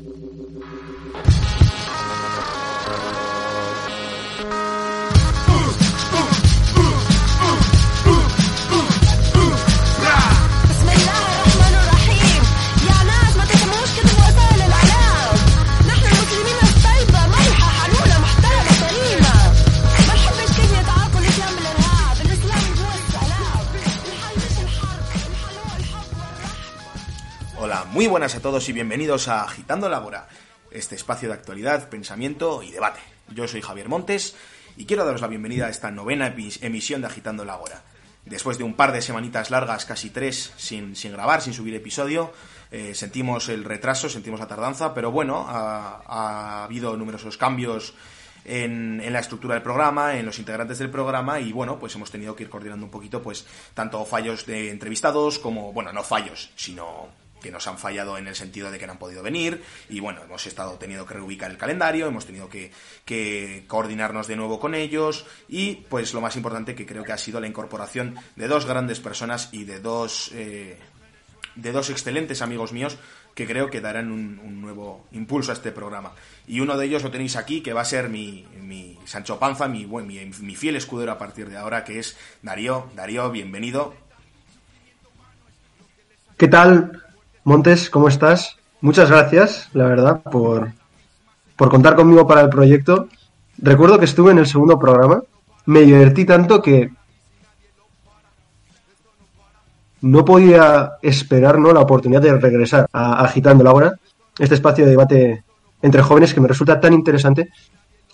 Muy buenas a todos y bienvenidos a Agitando la Hora, este espacio de actualidad, pensamiento y debate. Yo soy Javier Montes y quiero daros la bienvenida a esta novena emisión de Agitando la Hora. Después de un par de semanitas largas, casi tres, sin, sin grabar, sin subir episodio, eh, sentimos el retraso, sentimos la tardanza, pero bueno, ha, habido numerosos cambios en, en, la estructura del programa, en los integrantes del programa y bueno, pues hemos tenido que ir coordinando un poquito pues tanto fallos de entrevistados como, bueno, no fallos, sino que nos han fallado en el sentido de que no han podido venir y bueno, hemos estado teniendo que reubicar el calendario, hemos tenido que, coordinarnos de nuevo con ellos y pues lo más importante que creo que ha sido la incorporación de dos grandes personas y de dos, eh, de dos excelentes amigos míos que creo que darán un, nuevo impulso a este programa. Y uno de ellos lo tenéis aquí, que va a ser mi, mi Sancho Panza, mi, mi, mi fiel escudero a partir de ahora, que es Darío. Darío, bienvenido. ¿Qué tal? Montes, ¿cómo estás? Muchas gracias, la verdad, por, contar conmigo para el proyecto. Recuerdo que estuve en el segundo programa, me divertí tanto que no podía esperar ¿no? la oportunidad de regresar a Agitando la Hora, este espacio de debate entre jóvenes que me resulta tan interesante,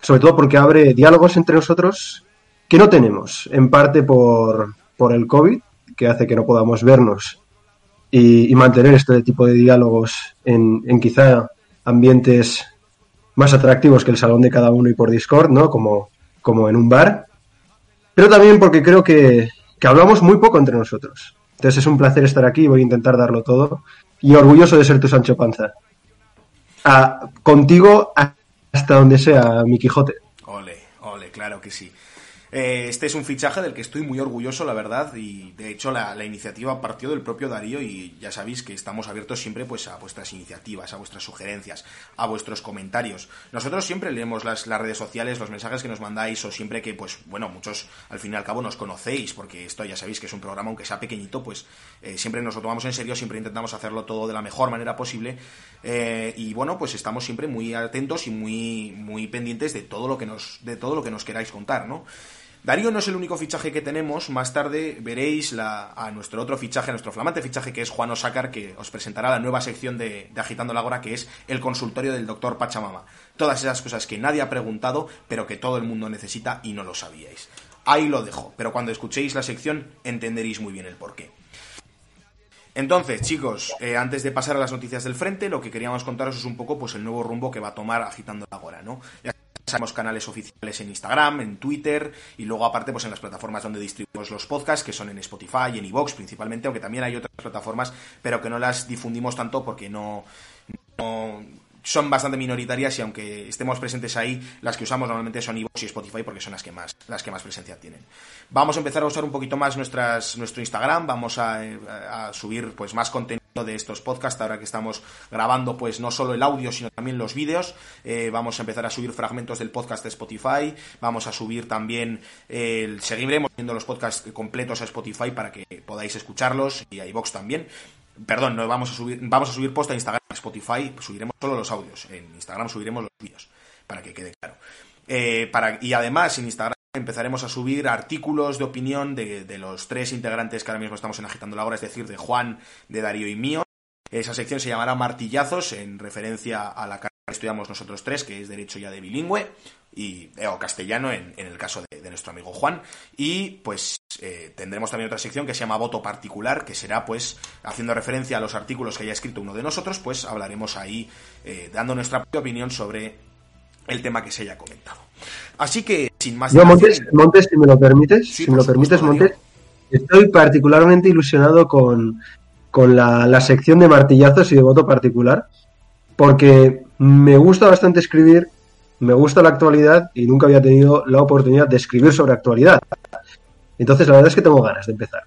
sobre todo porque abre diálogos entre nosotros que no tenemos, en parte por, por el COVID, que hace que no podamos vernos y, mantener este tipo de diálogos en, quizá ambientes más atractivos que el salón de cada uno y por Discord, ¿no? Como, como en un bar. Pero también porque creo que, hablamos muy poco entre nosotros. Entonces es un placer estar aquí, voy a intentar darlo todo. Y orgulloso de ser tu Sancho Panza. contigo hasta donde sea, mi Quijote. Ole, ole, claro que sí. Eh, este es un fichaje del que estoy muy orgulloso, la verdad, y de hecho la, iniciativa partió del propio Darío y ya sabéis que estamos abiertos siempre pues a vuestras iniciativas, a vuestras sugerencias, a vuestros comentarios. Nosotros siempre leemos las, redes sociales, los mensajes que nos mandáis o siempre que, pues bueno, muchos al fin y al cabo nos conocéis, porque esto ya sabéis que es un programa, aunque sea pequeñito, pues eh, siempre nos lo tomamos en serio, siempre intentamos hacerlo todo de la mejor manera posible eh, y bueno, pues estamos siempre muy atentos y muy, muy pendientes de todo lo que nos, de todo lo que nos queráis contar, ¿no? Darío no es el único fichaje que tenemos. Más tarde veréis a nuestro otro fichaje, a nuestro flamante fichaje, que es Juan Osácar, que os presentará la nueva sección de, Agitando la Hora, que es el consultorio del doctor Pachamama. Todas esas cosas que nadie ha preguntado, pero que todo el mundo necesita y no lo sabíais. Ahí lo dejo, pero cuando escuchéis la sección entenderéis muy bien el porqué. Entonces, chicos, eh, antes de pasar a las noticias del frente, lo que queríamos contaros es un poco pues el nuevo rumbo que va a tomar Agitando la Hora, ¿no? Tenemos canales oficiales en Instagram, en Twitter y luego aparte pues en las plataformas donde distribuimos los podcasts, que son en Spotify y en iVoox principalmente, aunque también hay otras plataformas, pero que no las difundimos tanto porque no, son bastante minoritarias y aunque estemos presentes ahí, las que usamos normalmente son iVoox y Spotify porque son las que más, las que más presencia tienen. Vamos a empezar a usar un poquito más nuestras, nuestro Instagram, vamos a, subir pues más contenido de estos podcasts, ahora que estamos grabando pues no solo el audio, sino también los vídeos. Eh, vamos a empezar a subir fragmentos del podcast de Spotify, vamos a subir también, seguiremos viendo los podcasts completos a Spotify para que podáis escucharlos y a iVox también. Perdón, no vamos a subir, vamos a subir post a Instagram, Spotify, subiremos solo los audios, en Instagram subiremos los vídeos, para que quede claro. Eh, para, y además en Instagram empezaremos a subir artículos de opinión de, los tres integrantes que ahora mismo estamos en Agitando la Hora, es decir, de Juan, de Darío y mío. Esa sección se llamará Martillazos, en referencia a la estudiamos nosotros tres, que es Derecho ya de Bilingüe, y, eh, o castellano en, el caso de, nuestro amigo Juan. Y pues eh, tendremos también otra sección que se llama Voto Particular, que será pues haciendo referencia a los artículos que haya escrito uno de nosotros, pues hablaremos ahí eh, dando nuestra propia opinión sobre el tema que se haya comentado. Así que, sin más... Yo, Montes, Montes, si me lo permites, si me lo permites, Montes, estoy particularmente ilusionado con, la, sección de martillazos y de voto particular, porque me gusta bastante escribir, me gusta la actualidad y nunca había tenido la oportunidad de escribir sobre actualidad. Entonces, la verdad es que tengo ganas de empezar.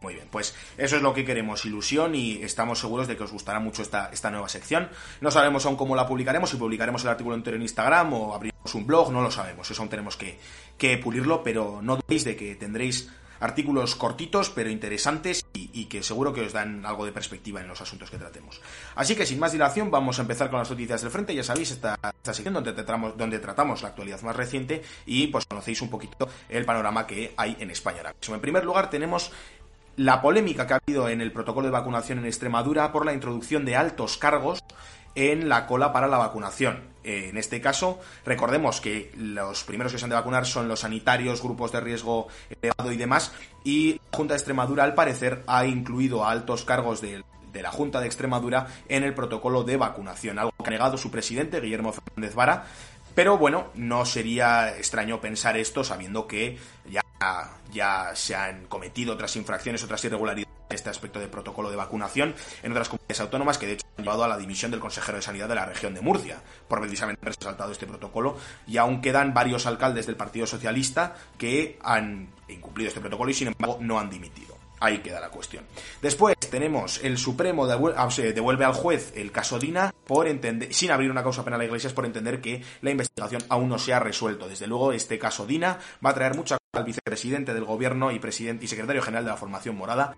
Muy bien, pues eso es lo que queremos, ilusión, y estamos seguros de que os gustará mucho esta, esta nueva sección. No sabemos aún cómo la publicaremos, si publicaremos el artículo entero en Instagram o abriremos un blog, no lo sabemos, eso aún tenemos que, que pulirlo, pero no dudéis de que tendréis artículos cortitos pero interesantes y, que seguro que os dan algo de perspectiva en los asuntos que tratemos. Así que sin más dilación vamos a empezar con las noticias del frente, ya sabéis, esta, esta sección donde tratamos, donde tratamos la actualidad más reciente y pues conocéis un poquito el panorama que hay en España En primer lugar tenemos la polémica que ha habido en el protocolo de vacunación en Extremadura por la introducción de altos cargos en la cola para la vacunación. Eh, en este caso, recordemos que los primeros que se han de vacunar son los sanitarios, grupos de riesgo elevado y demás, y la Junta de Extremadura, al parecer, ha incluido a altos cargos de, de la Junta de Extremadura en el protocolo de vacunación, algo que ha negado su presidente, Guillermo Fernández Vara, pero bueno, no sería extraño pensar esto sabiendo que ya, ya se han cometido otras infracciones, otras irregularidades este aspecto de protocolo de vacunación en otras comunidades autónomas que de hecho han llevado a la dimisión del consejero de Sanidad de la región de Murcia por precisamente haber saltado este protocolo y aún quedan varios alcaldes del Partido Socialista que han incumplido este protocolo y sin embargo no han dimitido. Ahí queda la cuestión. Después tenemos el Supremo ah, devuelve al juez el caso Dina por entender, sin abrir una causa penal a Iglesias por entender que la investigación aún no se ha resuelto. Desde luego, este caso Dina va a traer mucha al vicepresidente del gobierno y presidente y secretario general de la formación morada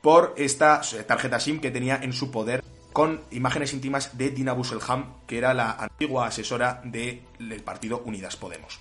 por esta tarjeta SIM que tenía en su poder con imágenes íntimas de Dina Busselham, que era la antigua asesora del partido Unidas Podemos.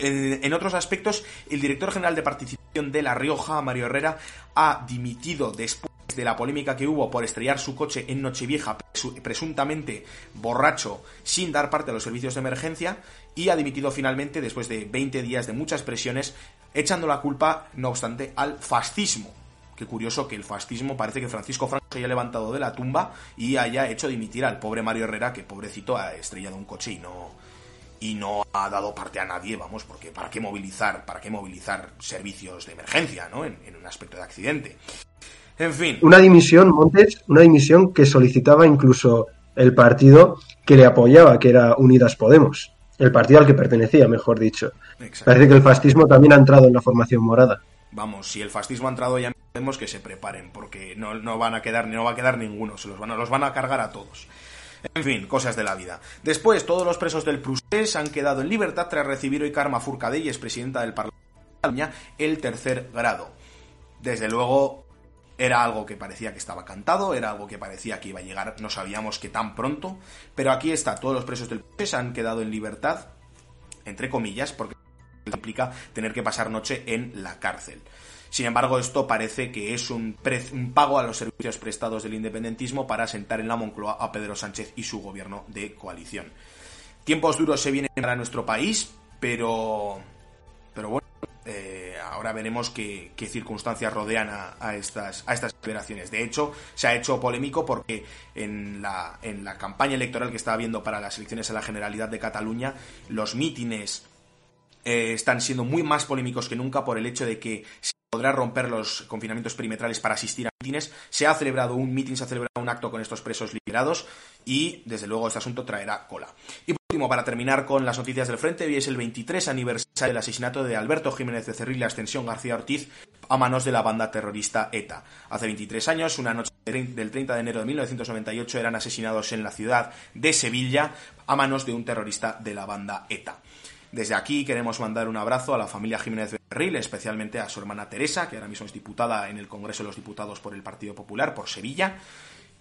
En, otros aspectos, el director general de participación de La Rioja, Mario Herrera, ha dimitido después de la polémica que hubo por estrellar su coche en Nochevieja, presuntamente borracho, sin dar parte a los servicios de emergencia, y ha dimitido finalmente después de 20 días de muchas presiones, echando la culpa, no obstante, al fascismo. Qué curioso que el fascismo parece que Francisco Franco se haya levantado de la tumba y haya hecho dimitir al pobre Mario Herrera, que pobrecito ha estrellado un coche y no, y no ha dado parte a nadie, vamos, porque para qué movilizar, para qué movilizar servicios de emergencia, ¿no? En, un aspecto de accidente. En fin. Una dimisión, Montes, una dimisión que solicitaba incluso el partido que le apoyaba, que era Unidas Podemos. El partido al que pertenecía, mejor dicho. Parece que el fascismo también ha entrado en la formación morada. Vamos, si el fascismo ha entrado ya tenemos que se preparen, porque no, no van a quedar, no va a quedar ninguno, se los van a, los van a cargar a todos. En fin, cosas de la vida. Después, todos los presos del Prusés han quedado en libertad tras recibir hoy Karma Furcadell, presidenta del Parlamento de Cataluña, el tercer grado. Desde luego, era algo que parecía que estaba cantado, era algo que parecía que iba a llegar, no sabíamos que tan pronto, pero aquí está, todos los presos del Prusés han quedado en libertad, entre comillas, porque implica tener que pasar noche en la cárcel. Sin embargo, esto parece que es un, pago a los servicios prestados del independentismo para sentar en la Moncloa a Pedro Sánchez y su gobierno de coalición. Tiempos duros se vienen para nuestro país, pero, pero bueno, eh, ahora veremos qué, circunstancias rodean a, estas, a estas operaciones. De hecho, se ha hecho polémico porque en la, en la campaña electoral que estaba habiendo para las elecciones a la Generalidad de Cataluña, los mítines eh, están siendo muy más polémicos que nunca por el hecho de que se podrá romper los confinamientos perimetrales para asistir a mítines. Se ha celebrado un mítin, se ha celebrado un acto con estos presos liberados y, desde luego, este asunto traerá cola. Y por último, para terminar con las noticias del frente, hoy es el 23 aniversario del asesinato de Alberto Jiménez de Cerril extensión García Ortiz a manos de la banda terrorista ETA. Hace 23 años, una noche del 30 de enero de 1998, eran asesinados en la ciudad de Sevilla a manos de un terrorista de la banda ETA. Desde aquí queremos mandar un abrazo a la familia Jiménez Berril, especialmente a su hermana Teresa, que ahora mismo es diputada en el Congreso de los Diputados por el Partido Popular, por Sevilla,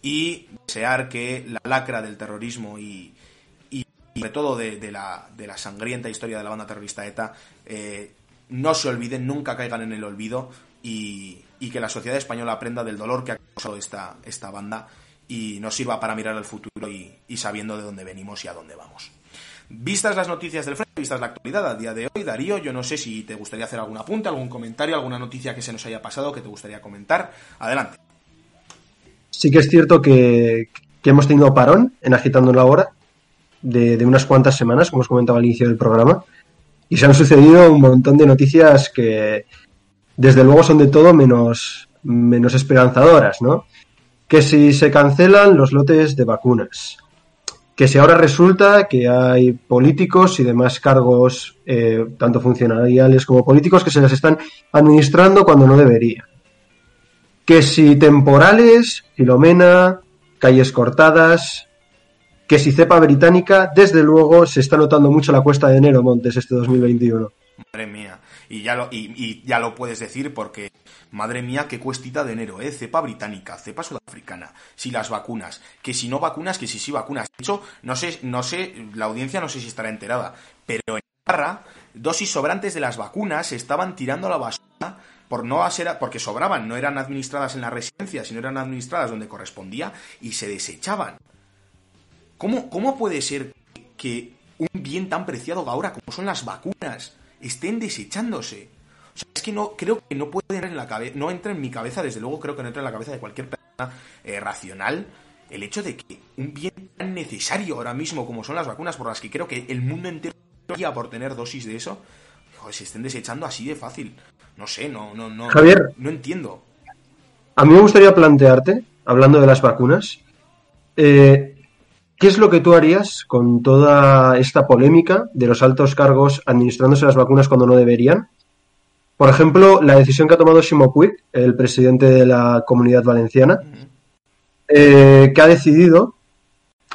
y desear que la lacra del terrorismo y, sobre todo de, la, sangrienta historia de la banda terrorista ETA eh, no se olviden, nunca caigan en el olvido y, que la sociedad española aprenda del dolor que ha causado esta, esta banda y nos sirva para mirar al futuro y sabiendo de dónde venimos y a dónde vamos. Vistas las noticias del frente, vistas la actualidad a día de hoy, Darío, yo no sé si te gustaría hacer algún apunte, algún comentario, alguna noticia que se nos haya pasado que te gustaría comentar. Adelante. Sí que es cierto que, hemos tenido parón en Agitando la Hora de, de, unas cuantas semanas, como os comentaba al inicio del programa, y se han sucedido un montón de noticias que desde luego son de todo menos, menos esperanzadoras, ¿no? Que si se cancelan los lotes de vacunas, que si ahora resulta que hay políticos y demás cargos, eh, tanto funcionariales como políticos, que se les están administrando cuando no debería. que si temporales, Filomena, calles cortadas, que si cepa británica, desde luego se está notando mucho la cuesta de enero, Montes, este 2021. Madre mía. Y ya lo, y, ya lo puedes decir porque, madre mía, qué cuestita de enero, ¿eh? Cepa británica, cepa sudafricana, si las vacunas, que si no vacunas, que si sí vacunas. De hecho, no sé, no sé, la audiencia no sé si estará enterada, pero en Barra, dosis sobrantes de las vacunas se estaban tirando a la basura por no ser, porque sobraban, no eran administradas en la residencia, sino eran administradas donde correspondía y se desechaban. ¿Cómo, cómo puede ser que un bien tan preciado ahora como son las vacunas estén desechándose. O sea, es que no, creo que no puede entrar en la cabeza, no entra en mi cabeza, desde luego creo que no entra en la cabeza de cualquier persona eh, racional el hecho de que un bien tan necesario ahora mismo como son las vacunas, por las que creo que el mundo entero por tener dosis de eso, se estén desechando así de fácil. No sé, no, no, no. Javier, no entiendo. A mí me gustaría plantearte, hablando de las vacunas, eh, ¿Qué es lo que tú harías con toda esta polémica de los altos cargos administrándose las vacunas cuando no deberían? Por ejemplo, la decisión que ha tomado Ximo Puig, el presidente de la Comunidad Valenciana, eh, que ha decidido,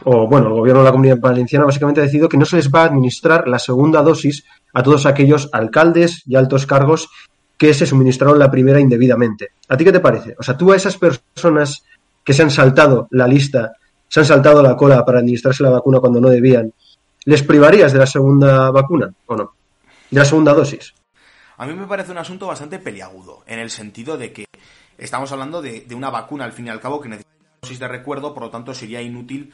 o bueno, el gobierno de la Comunidad Valenciana básicamente ha decidido que no se les va a administrar la segunda dosis a todos aquellos alcaldes y altos cargos que se suministraron la primera indebidamente. ¿A ti qué te parece? O sea, tú a esas personas que se han saltado la lista se han saltado la cola para administrarse la vacuna cuando no debían, ¿les privarías de la segunda vacuna o no? De la segunda dosis. A mí me parece un asunto bastante peliagudo, en el sentido de que estamos hablando de, una vacuna, al fin y al cabo, que necesita dosis de recuerdo, por lo tanto sería inútil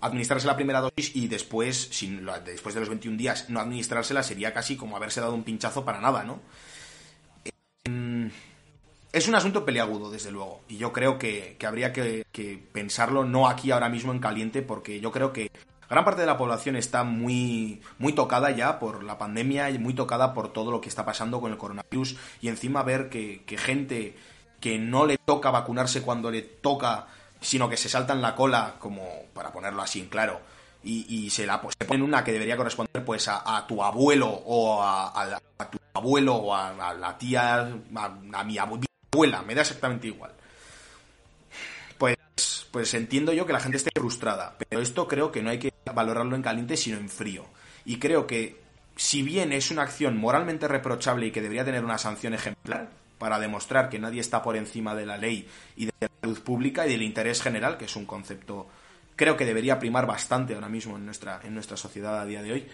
administrarse la primera dosis y después, después de los 21 días, no administrársela sería casi como haberse dado un pinchazo para nada, ¿no? Es un asunto peliagudo, desde luego, y yo creo que, habría que, pensarlo no aquí ahora mismo en caliente, porque yo creo que gran parte de la población está muy, muy tocada ya por la pandemia y muy tocada por todo lo que está pasando con el coronavirus, y encima ver que, gente que no le toca vacunarse cuando le toca, sino que se salta en la cola, como para ponerlo así en claro, y, se la pues, se ponen una que debería corresponder pues a, tu abuelo o a, tu abuelo o a, la tía, a, mi abuelo me da exactamente igual. Pues, pues entiendo yo que la gente esté frustrada, pero esto creo que no hay que valorarlo en caliente, sino en frío. Y creo que, si bien es una acción moralmente reprochable y que debería tener una sanción ejemplar, para demostrar que nadie está por encima de la ley y de la salud pública y del interés general, que es un concepto creo que debería primar bastante ahora mismo en nuestra, en nuestra sociedad a día de hoy,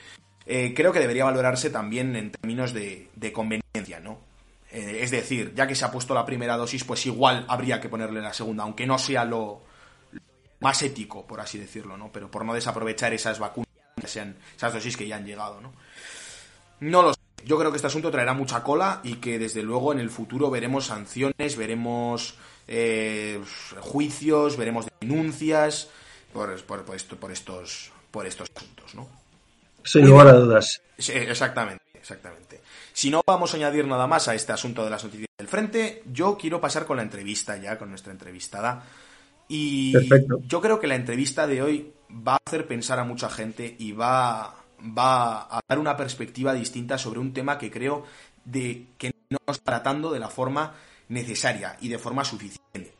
eh, creo que debería valorarse también en términos de, de conveniencia, ¿no? Eh, es decir, ya que se ha puesto la primera dosis, pues igual habría que ponerle la segunda, aunque no sea lo, más ético, por así decirlo, ¿no? Pero por no desaprovechar esas vacunas, sean, esas dosis que ya han llegado, ¿no? No lo sé. Yo creo que este asunto traerá mucha cola y que desde luego en el futuro veremos sanciones, veremos eh, juicios, veremos denuncias por, por, esto, por, estos, por estos asuntos, ¿no? Sin lugar a dudas. exactamente, exactamente. Si no vamos a añadir nada más a este asunto de las noticias del frente, yo quiero pasar con la entrevista ya, con nuestra entrevistada. Y yo creo que la entrevista de hoy va a hacer pensar a mucha gente y va, va a dar una perspectiva distinta sobre un tema que creo de que no está tratando de la forma necesaria y de forma suficiente.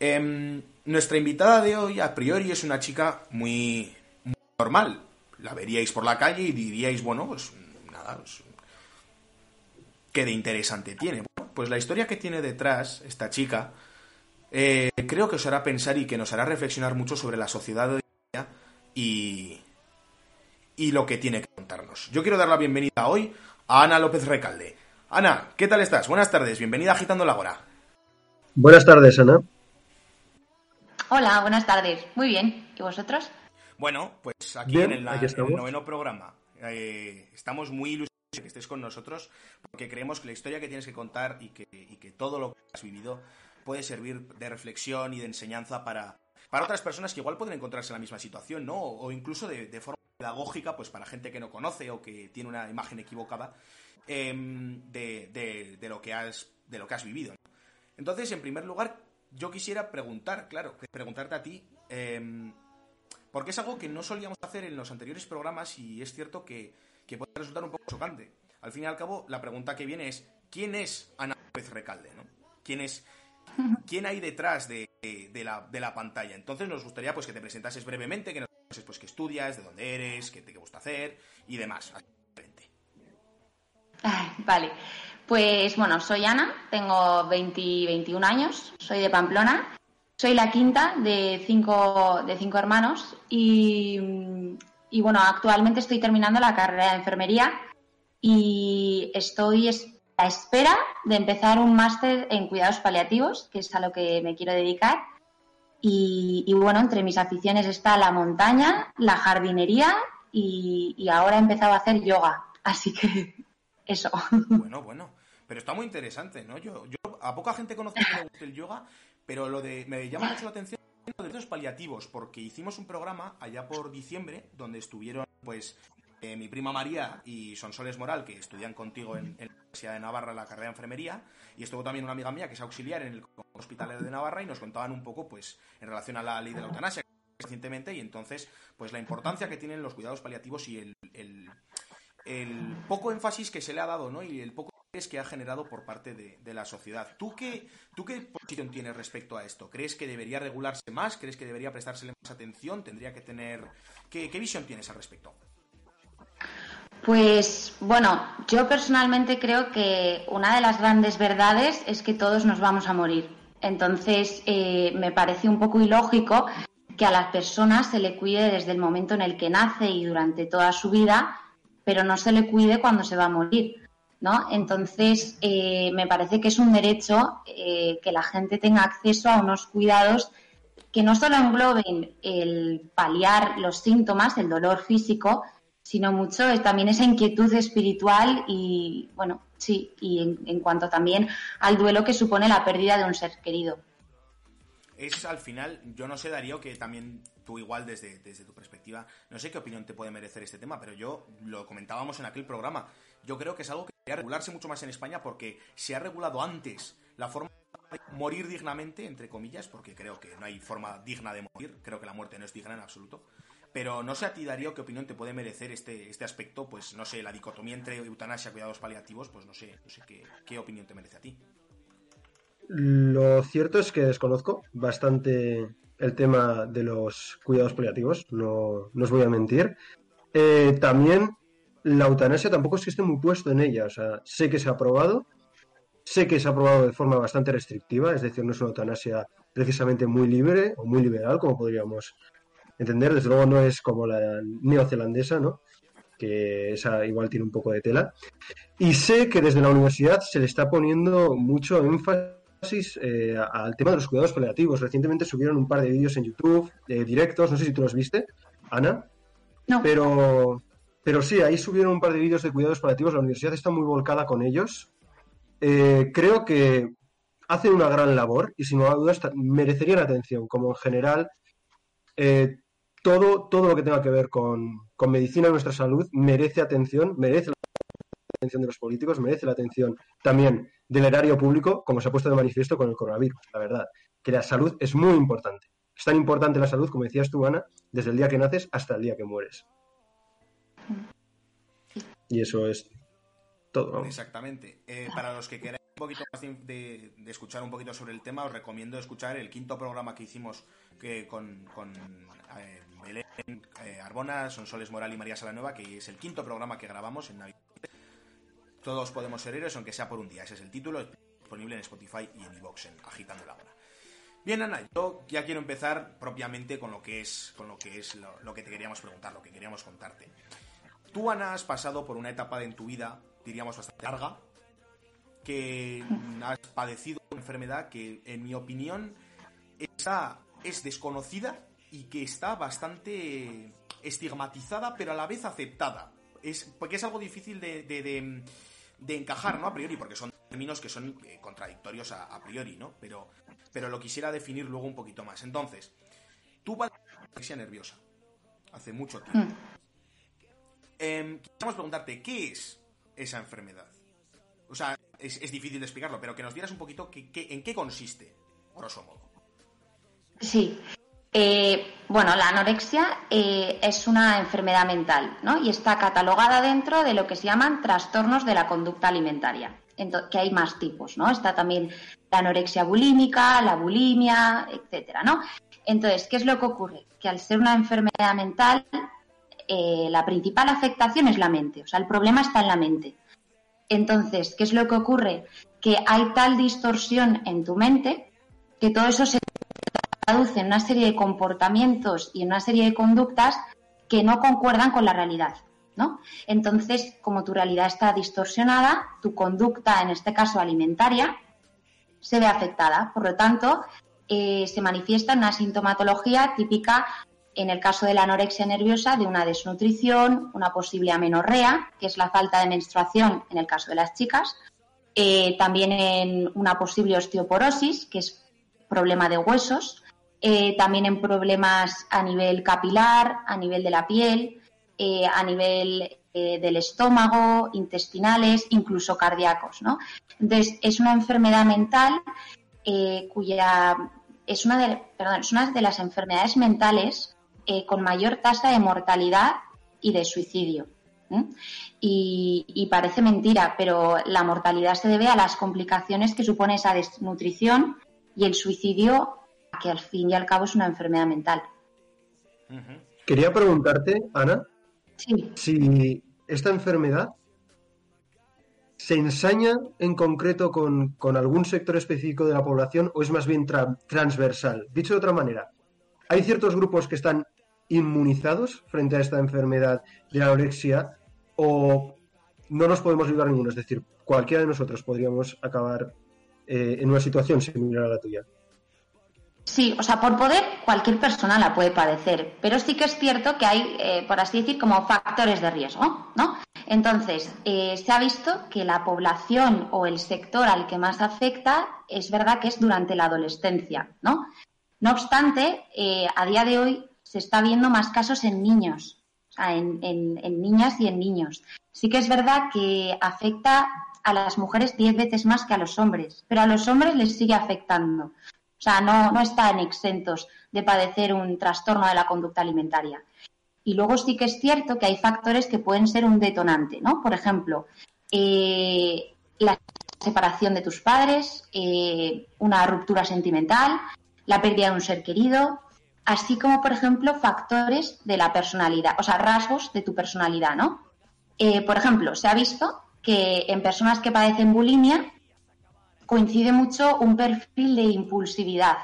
Em, nuestra invitada de hoy, a priori, es una chica muy, muy, normal. La veríais por la calle y diríais, bueno, pues nada, pues, ¿qué de interesante tiene? Bueno, pues la historia que tiene detrás esta chica eh, creo que os hará pensar y que nos hará reflexionar mucho sobre la sociedad de hoy y, y lo que tiene que contarnos. Yo quiero dar la bienvenida hoy a Ana López Recalde. Ana, ¿qué tal estás? Buenas tardes, bienvenida a Agitando la Hora. Buenas tardes, Ana. Hola, buenas tardes. Muy bien. ¿Y vosotros? Bueno, pues aquí en, el, noveno programa. Eh, estamos muy ilusionados que estés con nosotros, porque creemos que la historia que tienes que contar y que, que todo lo que has vivido puede servir de reflexión y de enseñanza para, para otras personas que igual pueden encontrarse en la misma situación, ¿no? O incluso de, forma pedagógica, pues para gente que no conoce o que tiene una imagen equivocada em, de, de, lo que has, de lo que has vivido. Entonces, en primer lugar, yo quisiera preguntar, claro, preguntarte a ti, em, porque es algo que no solíamos hacer en los anteriores programas y es cierto que que puede resultar un poco chocante. Al fin y al cabo, la pregunta que viene es, ¿quién es Ana López Recalde? ¿no? ¿Quién, es, quién hay detrás de, la, de, la, pantalla. Entonces nos gustaría pues que te presentases brevemente, que nos dices pues qué estudias, de dónde eres, qué te gusta hacer y demás. Vale, pues bueno, soy Ana, tengo 20, 21 años, soy de Pamplona, soy la quinta de cinco, de cinco hermanos y, y bueno, actualmente estoy terminando la carrera de enfermería y estoy a espera de empezar un máster en cuidados paliativos, que es a lo que me quiero dedicar. Y, bueno, entre mis aficiones está la montaña, la jardinería y, ahora he empezado a hacer yoga. Así que eso. Bueno, bueno. Pero está muy interesante, ¿no? Yo, yo a poca gente conozco que el yoga, pero lo de me llama mucho la atención los paliativos, porque hicimos un programa allá por diciembre donde estuvieron pues eh, mi prima María y Sonsoles Moral, que estudian contigo en, la Universidad de Navarra la carrera de enfermería, y estuvo también una amiga mía que es auxiliar en el Hospital de Navarra y nos contaban un poco, pues, en relación a la ley de la eutanasia recientemente y entonces, pues, la importancia que tienen los cuidados paliativos y el, el, el poco énfasis que se le ha dado, ¿no? Y el poco que ha generado por parte de, la sociedad. ¿Tú qué, ¿Tú qué posición tienes respecto a esto? ¿Crees que debería regularse más? ¿Crees que debería prestársele más atención? ¿Tendría que tener... ¿Qué, visión tienes al respecto? Pues bueno, yo personalmente creo que una de las grandes verdades es que todos nos vamos a morir. Entonces, eh, me parece un poco ilógico que a las personas se le cuide desde el momento en el que nace y durante toda su vida, pero no se le cuide cuando se va a morir. ¿No? Entonces, eh, me parece que es un derecho eh, que la gente tenga acceso a unos cuidados que no solo engloben el paliar los síntomas, el dolor físico, sino mucho también esa inquietud espiritual y, bueno, sí, y en, cuanto también al duelo que supone la pérdida de un ser querido. Es al final, yo no sé, Darío, que también tú igual desde, desde tu perspectiva, no sé qué opinión te puede merecer este tema, pero yo lo comentábamos en aquel programa, yo creo que es algo que debería regularse mucho más en España porque se ha regulado antes la forma de morir dignamente, entre comillas, porque creo que no hay forma digna de morir, creo que la muerte no es digna en absoluto, pero no sé a ti, Darío, qué opinión te puede merecer este, este aspecto, pues no sé, la dicotomía entre eutanasia y cuidados paliativos, pues no sé, qué opinión te merece a ti. Lo cierto es que desconozco bastante el tema de los cuidados paliativos, no, no os voy a mentir. Eh, también la eutanasia tampoco es que esté muy puesto en ella, o sea, sé que se ha aprobado, sé que se ha aprobado de forma bastante restrictiva, es decir, no es una eutanasia precisamente muy libre o muy liberal, como podríamos entender. Desde luego no es como la neozelandesa, ¿no? Que esa igual tiene un poco de tela. Y sé que desde la universidad se le está poniendo mucho énfasis eh, al tema de los cuidados paliativos. Recientemente subieron un par de vídeos en YouTube, de directos, no sé si tú los viste, Ana. No. Pero, pero sí, ahí subieron un par de vídeos de cuidados paliativos. La universidad está muy volcada con ellos. Eh, creo que hacen una gran labor y sin duda merecerían atención, como en general eh, todo, todo lo que tenga que ver con, con medicina y nuestra salud merece atención, merece la atención de los políticos, merece la atención también del erario público, como se ha puesto de manifiesto con el coronavirus, la verdad, que la salud es muy importante. Es tan importante la salud, como decías tú, Ana, desde el día que naces hasta el día que mueres. Y eso es todo. Exactamente. Eh, para los que queráis un poquito más de, escuchar un poquito sobre el tema, os recomiendo escuchar el quinto programa que hicimos que con, con eh, Belén eh, Arbona, Sonsoles Moral y María Salanueva, que es el quinto programa que grabamos en Navidad. Todos podemos ser héroes, aunque sea por un día. Ese es el título, disponible en Spotify y en iVoox, en Agitando la Hora. Bien, Ana, yo ya quiero empezar propiamente con lo que es, con lo que es lo, que te queríamos preguntar, lo que queríamos contarte. Tú, Ana, has pasado por una etapa en tu vida, diríamos, bastante larga, que has padecido una enfermedad que, en mi opinión, está, es desconocida y que está bastante estigmatizada, pero a la vez aceptada. Es, porque es algo difícil de, de, encajar, ¿no? A priori, porque son términos que son eh, contradictorios a, priori, ¿no? Pero, pero lo quisiera definir luego un poquito más. Entonces, tú vas a nerviosa hace mucho tiempo. Eh, preguntarte, ¿qué es esa enfermedad? O sea, es, difícil de explicarlo, pero que nos dieras un poquito en qué consiste, grosso modo. Sí. Eh, bueno, la anorexia eh, es una enfermedad mental, ¿no? Y está catalogada dentro de lo que se llaman trastornos de la conducta alimentaria, que hay más tipos, ¿no? Está también la anorexia bulímica, la bulimia, etcétera, ¿no? Entonces, ¿qué es lo que ocurre? Que al ser una enfermedad mental, eh, la principal afectación es la mente, o sea, el problema está en la mente. Entonces, ¿qué es lo que ocurre? Que hay tal distorsión en tu mente que todo eso se traduce en una serie de comportamientos y en una serie de conductas que no concuerdan con la realidad. ¿no? Entonces, como tu realidad está distorsionada, tu conducta, en este caso alimentaria, se ve afectada. Por lo tanto, eh, se manifiesta una sintomatología típica, en el caso de la anorexia nerviosa, de una desnutrición, una posible amenorrea, que es la falta de menstruación en el caso de las chicas, eh, también en una posible osteoporosis, que es problema de huesos, eh, también en problemas a nivel capilar, a nivel de la piel, eh, a nivel del estómago, intestinales, incluso cardíacos. ¿no? Entonces, es una enfermedad mental cuya es una, de, perdón, es una de las enfermedades mentales con mayor tasa de mortalidad y de suicidio. Y, y, parece mentira, pero la mortalidad se debe a las complicaciones que supone esa desnutrición y el suicidio que al fin y al cabo es una enfermedad mental. Quería preguntarte, Ana, si esta enfermedad se ensaña en concreto con, algún sector específico de la población o es más bien transversal. Dicho de otra manera, ¿hay ciertos grupos que están inmunizados frente a esta enfermedad de anorexia o no nos podemos ayudar ninguno? Es decir, cualquiera de nosotros podríamos acabar eh, en una situación similar a la tuya. Sí, o sea, por poder cualquier persona la puede padecer, pero sí que es cierto que hay, eh, por así decir, como factores de riesgo, ¿no? Entonces, eh, se ha visto que la población o el sector al que más afecta es verdad que es durante la adolescencia, ¿no? No obstante, a día de hoy se está viendo más casos en niños, en, niñas y en niños. Sí que es verdad que afecta a las mujeres diez veces más que a los hombres, pero a los hombres les sigue afectando. O sea, no, no están exentos de padecer un trastorno de la conducta alimentaria. Y luego sí que es cierto que hay factores que pueden ser un detonante, ¿no? Por ejemplo, eh, la separación de tus padres, eh, una ruptura sentimental, la pérdida de un ser querido, así como, por ejemplo, factores de la personalidad, o sea, rasgos de tu personalidad, ¿no? Eh, por ejemplo, se ha visto que en personas que padecen bulimia coincide mucho un perfil de impulsividad.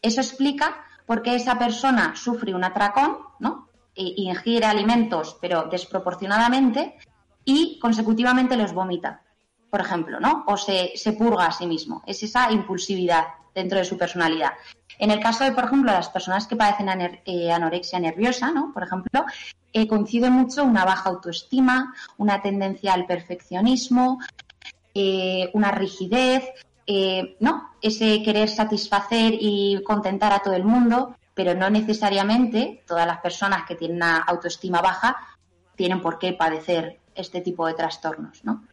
Eso explica por qué esa persona sufre un atracón, ¿no? E ingiere alimentos, pero desproporcionadamente, y consecutivamente los vomita, por ejemplo, ¿no? O se, purga a sí mismo. Es esa impulsividad dentro de su personalidad. En el caso de, por ejemplo, las personas que padecen eh, anorexia nerviosa, ¿no? Por ejemplo, eh, coincide mucho una baja autoestima, una tendencia al perfeccionismo, eh, una rigidez, eh, no, ese querer satisfacer y contentar a todo el mundo, pero no necesariamente todas las personas que tienen una autoestima baja tienen por qué padecer este tipo de trastornos, ¿no?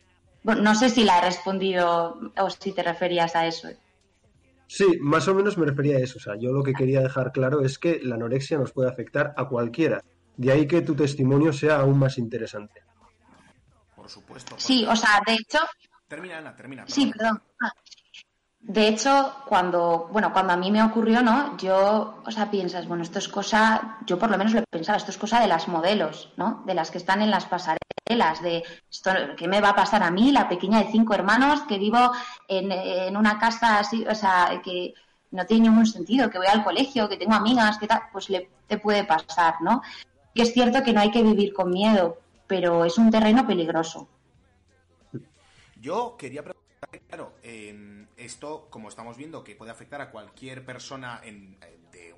no sé si la he respondido o si te referías a eso. Sí, más o menos me refería a eso. O sea, yo lo que quería dejar claro es que la anorexia nos puede afectar a cualquiera. De ahí que tu testimonio sea aún más interesante. Por supuesto. Sí, o sea, de hecho. Termina, Ana, termina. Sí, perdón. Ah, de hecho, cuando, bueno, cuando a mí me ocurrió, ¿no? Yo, o sea, piensas, bueno, esto es cosa, yo por lo menos lo he pensado, esto es cosa de las modelos, ¿no? De las que están en las pasarelas, de esto, ¿qué me va a pasar a mí, la pequeña de cinco hermanos, que vivo en, en una casa así, o sea, que no tiene ningún sentido, que voy al colegio, que tengo amigas, que tal, pues le, te puede pasar, ¿no? Que es cierto que no hay que vivir con miedo, pero es un terreno peligroso. Yo quería preguntar Claro, esto, como estamos viendo, que puede afectar a cualquier persona en, eh,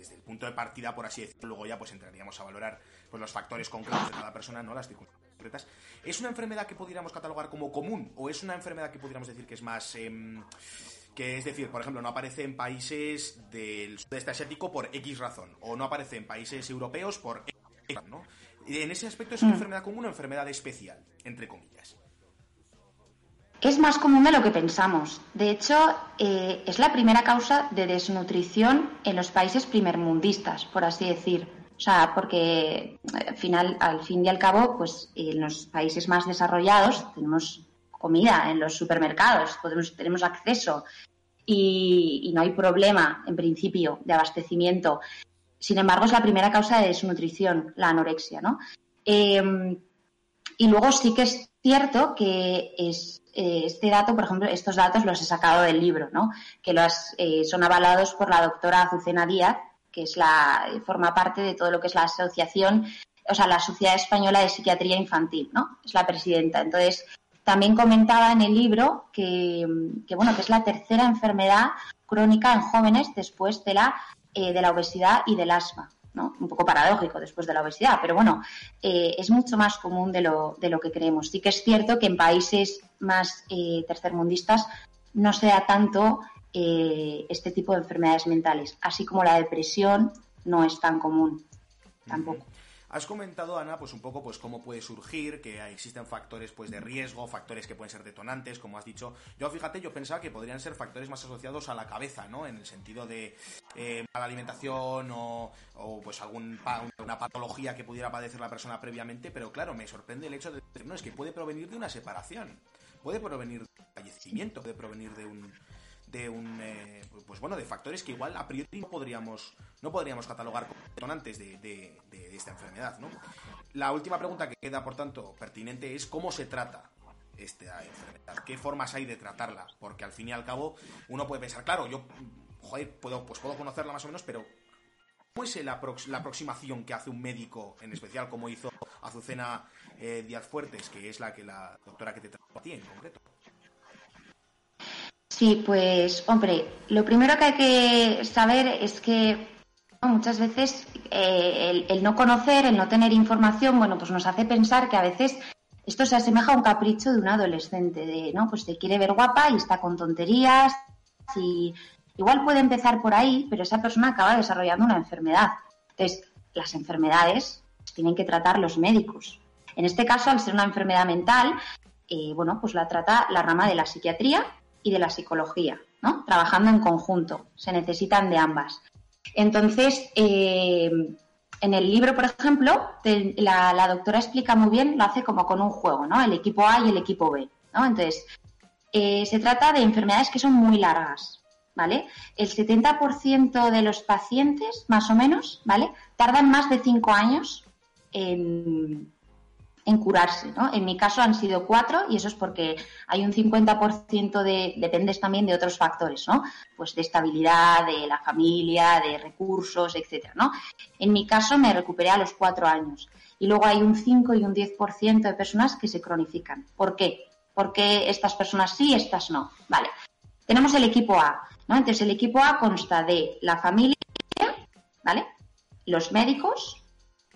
desde el punto de partida, por así decirlo, luego ya pues entraríamos a valorar pues, los factores concretos de cada persona, ¿no? Las circunstancias concretas. ¿Es una enfermedad que podríamos catalogar como común o es una enfermedad que podríamos decir que es más... Em, que es decir, por ejemplo, no aparece en países del sudeste asiático por X razón, o no aparece en países europeos por X razón, ¿no? En ese aspecto es una mm. enfermedad común o enfermedad especial, entre comillas. Es más común de lo que pensamos. De hecho, eh, es la primera causa de desnutrición en los países primermundistas, por así decir. O sea, porque al, final, al fin y al cabo, pues en los países más desarrollados tenemos comida en los supermercados, podemos, tenemos acceso y, no hay problema, en principio, de abastecimiento. Sin embargo, es la primera causa de desnutrición, la anorexia, ¿no? Em, y luego sí que es cierto que es, eh, este dato, por ejemplo, estos datos los he sacado del libro, ¿no? Que los, eh, son avalados por la doctora Azucena Díaz, que es la, forma parte de todo lo que es la asociación, o sea, la Sociedad Española de Psiquiatría Infantil, ¿no? Es la presidenta. Entonces, también comentaba en el libro que, bueno, que es la tercera enfermedad crónica en jóvenes después de la, eh, de la obesidad y del asma. ¿No? Un poco paradójico después de la obesidad, pero bueno, eh, es mucho más común de lo, de lo que creemos. Sí que es cierto que en países más eh, tercermundistas no se da tanto este tipo de enfermedades mentales, así como la depresión no es tan común tampoco. Has comentado, Ana, pues un poco pues cómo puede surgir, que existen factores pues de riesgo, factores que pueden ser detonantes, como has dicho. Yo, fíjate, yo pensaba que podrían ser factores más asociados a la cabeza, ¿no? En el sentido de eh, mala alimentación o, pues algún patología que pudiera padecer la persona previamente, pero claro, me sorprende el hecho de no, es que puede provenir de una separación, puede provenir de un fallecimiento, puede provenir de un de un eh, pues bueno de factores que igual a priori no podríamos no podríamos catalogar como detonantes de, de, esta enfermedad ¿no? la última pregunta que queda por tanto pertinente es cómo se trata esta enfermedad qué formas hay de tratarla porque al fin y al cabo uno puede pensar claro yo joder puedo pues puedo conocerla más o menos pero ¿Cómo es la, aproximación que hace un médico, en especial como hizo Azucena eh, Díaz Fuertes, que es la que la doctora que te trató a ti en concreto? Sí, pues hombre, lo primero que hay que saber es que muchas veces eh, el, no conocer, el no tener información, bueno, pues nos hace pensar que a veces esto se asemeja a un capricho de un adolescente, de, ¿no? Pues te quiere ver guapa y está con tonterías y igual puede empezar por ahí, pero esa persona acaba desarrollando una enfermedad. Entonces, las enfermedades tienen que tratar los médicos. En este caso, al ser una enfermedad mental, eh, bueno, pues la trata la rama de la psiquiatría y de la psicología, ¿no? Trabajando en conjunto, se necesitan de ambas. Entonces, eh, en el libro, por ejemplo, la, doctora explica muy bien, lo hace como con un juego, ¿no? El equipo A y el equipo B, ¿no? Entonces, eh, se trata de enfermedades que son muy largas, ¿vale? El 70% de los pacientes, más o menos, ¿vale? Tardan más de 5 años en, en curarse. ¿no? En mi caso han sido cuatro y eso es porque hay un 50% de, dependes también de otros factores, ¿no? Pues de estabilidad, de la familia, de recursos, etcétera, ¿no? En mi caso me recuperé a los cuatro años y luego hay un 5 y un 10% de personas que se cronifican. ¿Por qué? Porque estas personas sí, estas no. Vale. Tenemos el equipo A, ¿no? Entonces el equipo A consta de la familia, ¿vale? Los médicos,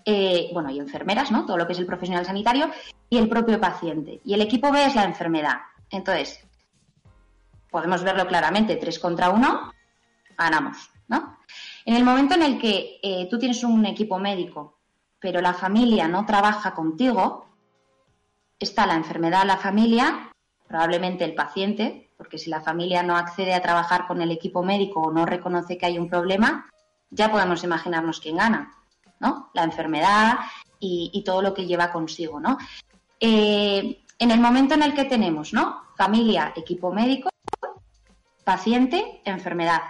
eh, bueno, y enfermeras, ¿no? Todo lo que es el profesional sanitario y el propio paciente. Y el equipo B es la enfermedad. Entonces, podemos verlo claramente, tres contra uno, ganamos, ¿no? En el momento en el que eh, tú tienes un equipo médico, pero la familia no trabaja contigo, está la enfermedad, la familia, probablemente el paciente, porque si la familia no accede a trabajar con el equipo médico o no reconoce que hay un problema, ya podemos imaginarnos quién gana. La enfermedad y, todo lo que lleva consigo, ¿no? Eh, en el momento en el que tenemos, ¿no? Familia, equipo médico, paciente, enfermedad.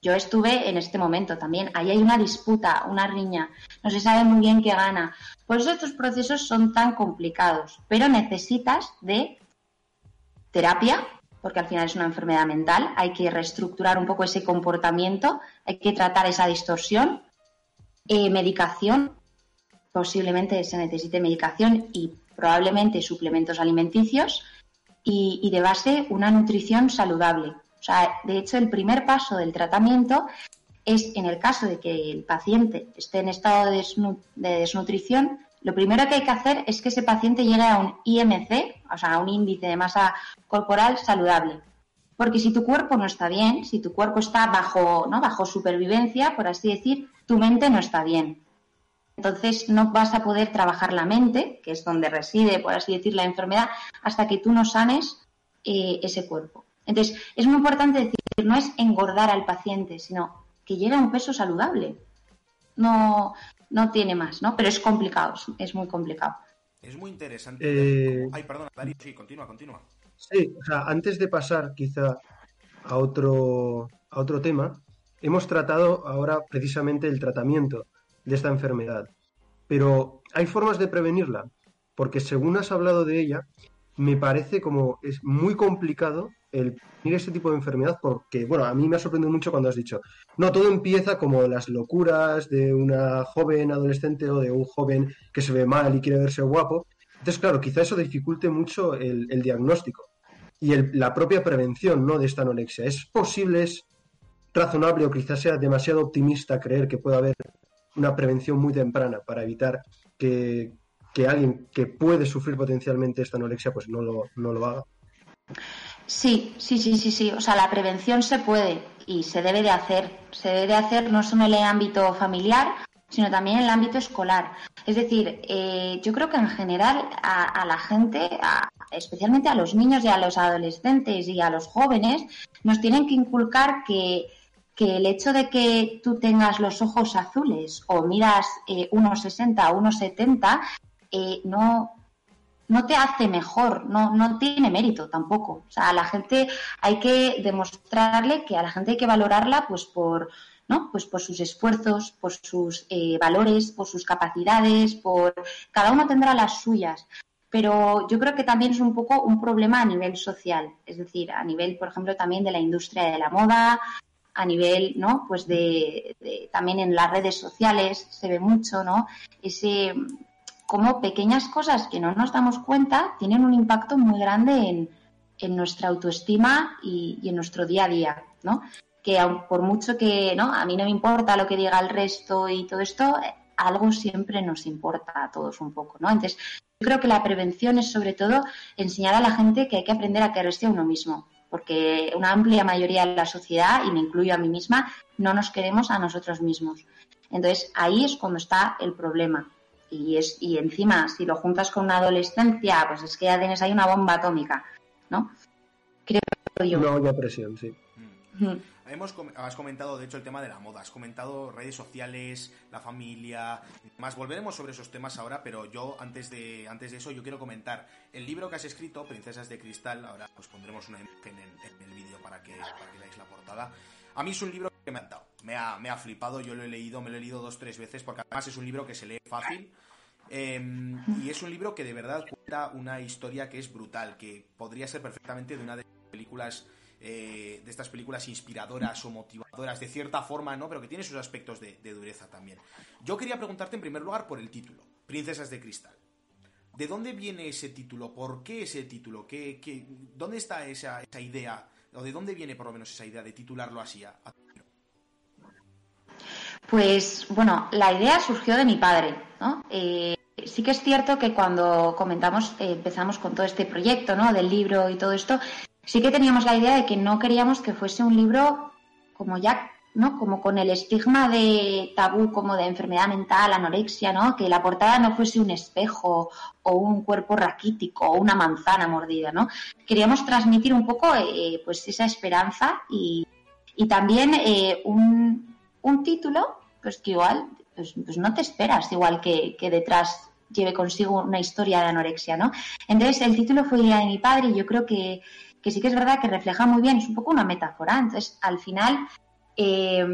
Yo estuve en este momento también. Ahí hay una disputa, una riña. No se sabe muy bien qué gana. Por eso estos procesos son tan complicados. Pero necesitas de terapia, porque al final es una enfermedad mental. Hay que reestructurar un poco ese comportamiento. Hay que tratar esa distorsión. Eh, medicación, posiblemente se necesite medicación y probablemente suplementos alimenticios y, de base una nutrición saludable. O sea, de hecho, el primer paso del tratamiento es, en el caso de que el paciente esté en estado de, desnutrición, lo primero que hay que hacer es que ese paciente llegue a un IMC, o sea, a un índice de masa corporal saludable. Porque si tu cuerpo no está bien, si tu cuerpo está bajo, ¿no? bajo supervivencia, por así decir, tu mente no está bien. Entonces no vas a poder trabajar la mente, que es donde reside, por así decir, la enfermedad, hasta que tú no sanes eh, ese cuerpo. Entonces es muy importante decir, no es engordar al paciente, sino que llegue a un peso saludable. No, no tiene más, ¿no? Pero es complicado, es muy complicado. Es muy interesante. Eh, Ay, perdona, Darío, sí, continúa, continúa. Sí, o sea, antes de pasar quizá a otro, a otro tema, hemos tratado ahora precisamente el tratamiento de esta enfermedad. Pero hay formas de prevenirla, porque según has hablado de ella, me parece como es muy complicado el prevenir este tipo de enfermedad porque, bueno, a mí me ha sorprendido mucho cuando has dicho, no, todo empieza como las locuras de una joven adolescente o de un joven que se ve mal y quiere verse guapo. Entonces, claro, quizá eso dificulte mucho el, diagnóstico y la propia prevención ¿no? de esta anorexia. ¿Es posible, es razonable o quizás sea demasiado optimista creer que pueda haber una prevención muy temprana para evitar que, que alguien que puede sufrir potencialmente esta anorexia pues no lo, no lo haga? Sí, sí, sí, sí, sí. O sea, la prevención se puede y se debe de hacer. Se debe de hacer no solo en el ámbito familiar, sino también en el ámbito escolar. Es decir, eh, yo creo que en general a, la gente, especialmente a los niños y a los adolescentes y a los jóvenes, nos tienen que inculcar que, el hecho de que tú tengas los ojos azules o miras eh, 1,60 o 1,70 eh, no, no te hace mejor, no, no tiene mérito tampoco. O sea, a la gente hay que demostrarle que a la gente hay que valorarla pues por, ¿no? Pues por sus esfuerzos, por sus eh, valores, por sus capacidades, por cada uno tendrá las suyas. Pero yo creo que también es un poco un problema a nivel social, es decir, a nivel, por ejemplo, también de la industria de la moda, a nivel, ¿no? Pues de, también en las redes sociales se ve mucho, ¿no? Ese como pequeñas cosas que no nos damos cuenta tienen un impacto muy grande en, nuestra autoestima y, en nuestro día a día, ¿no? Que por mucho que, ¿no? A mí no me importa lo que diga el resto y todo esto, algo siempre nos importa a todos un poco, ¿no? Entonces, yo creo que la prevención es sobre todo enseñar a la gente que hay que aprender a quererse a uno mismo, porque una amplia mayoría de la sociedad, y me incluyo a mí misma, no nos queremos a nosotros mismos. Entonces, ahí es cuando está el problema y, es, y encima si lo juntas con una adolescencia, pues es que ya tienes ahí una bomba atómica, ¿no? Creo yo. No había presión, sí. Mm. Hemos, has comentado, de hecho, el tema de la moda. Has comentado redes sociales, la familia. Más volveremos sobre esos temas ahora, pero yo, antes de, antes de eso, yo quiero comentar el libro que has escrito, Princesas de Cristal. Ahora, pues pondremos una imagen en, el vídeo para que, para que veáis la portada. A mí es un libro que me ha dado, me ha, me ha flipado, yo lo he leído, me lo he leído dos, tres veces, porque además es un libro que se lee fácil. Em, y es un libro que de verdad cuenta una historia que es brutal, que podría ser perfectamente de una de las películas, eh, de estas películas inspiradoras o motivadoras, de cierta forma, ¿no? Pero que tiene sus aspectos de, dureza también. Yo quería preguntarte en primer lugar por el título, Princesas de Cristal. ¿De dónde viene ese título? ¿Por qué ese título? ¿Qué, qué, dónde está esa, esa idea? ¿O de dónde viene por lo menos esa idea de titularlo así? A, pues bueno, la idea surgió de mi padre. Eh, sí que es cierto que cuando comentamos, eh, empezamos con todo este proyecto, ¿no? Del libro y todo esto, sí que teníamos la idea de que no queríamos que fuese un libro como ya, ¿no? Como con el estigma de tabú, como de enfermedad mental, anorexia, ¿no? Que la portada no fuese un espejo o un cuerpo raquítico o una manzana mordida, ¿no? Queríamos transmitir un poco, eh, pues esa esperanza y, y también un, un título, pues que igual pues, pues no te esperas, igual que, que, detrás lleve consigo una historia de anorexia, ¿no? Entonces el título fue Idea de mi padre y yo creo que, que sí que es verdad que refleja muy bien, es un poco una metáfora. Entonces, al final, eh,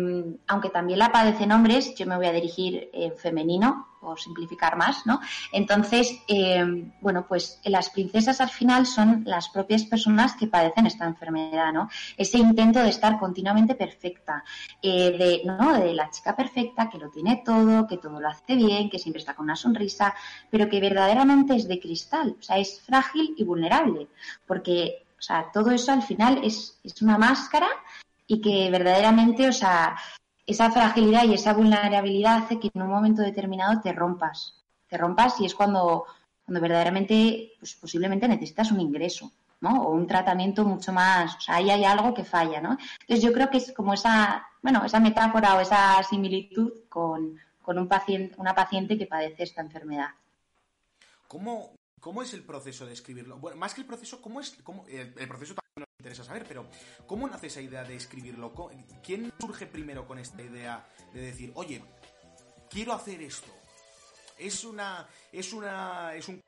aunque también la padecen hombres, yo me voy a dirigir en femenino, por simplificar más, ¿no? Entonces, eh, bueno, pues las princesas al final son las propias personas que padecen esta enfermedad, ¿no? Ese intento de estar continuamente perfecta, eh, de, ¿no? De la chica perfecta que lo tiene todo, que todo lo hace bien, que siempre está con una sonrisa, pero que verdaderamente es de cristal, o sea, es frágil y vulnerable, porque, o sea, todo eso al final es, es una máscara y que verdaderamente, o sea, esa fragilidad y esa vulnerabilidad hace que en un momento determinado te rompas. Te rompas y es cuando, cuando verdaderamente, pues posiblemente necesitas un ingreso, ¿no? O un tratamiento mucho más, o sea, ahí hay algo que falla, ¿no? Entonces yo creo que es como esa, bueno, esa metáfora o esa similitud con, con un paciente, una paciente que padece esta enfermedad. ¿Cómo, ¿Cómo es el proceso de escribirlo? Bueno, más que el proceso, ¿cómo es cómo, el, proceso también nos interesa saber, pero ¿cómo nace esa idea de escribirlo? ¿Quién surge primero con esta idea de decir, oye, quiero hacer esto? Es una, es una, es un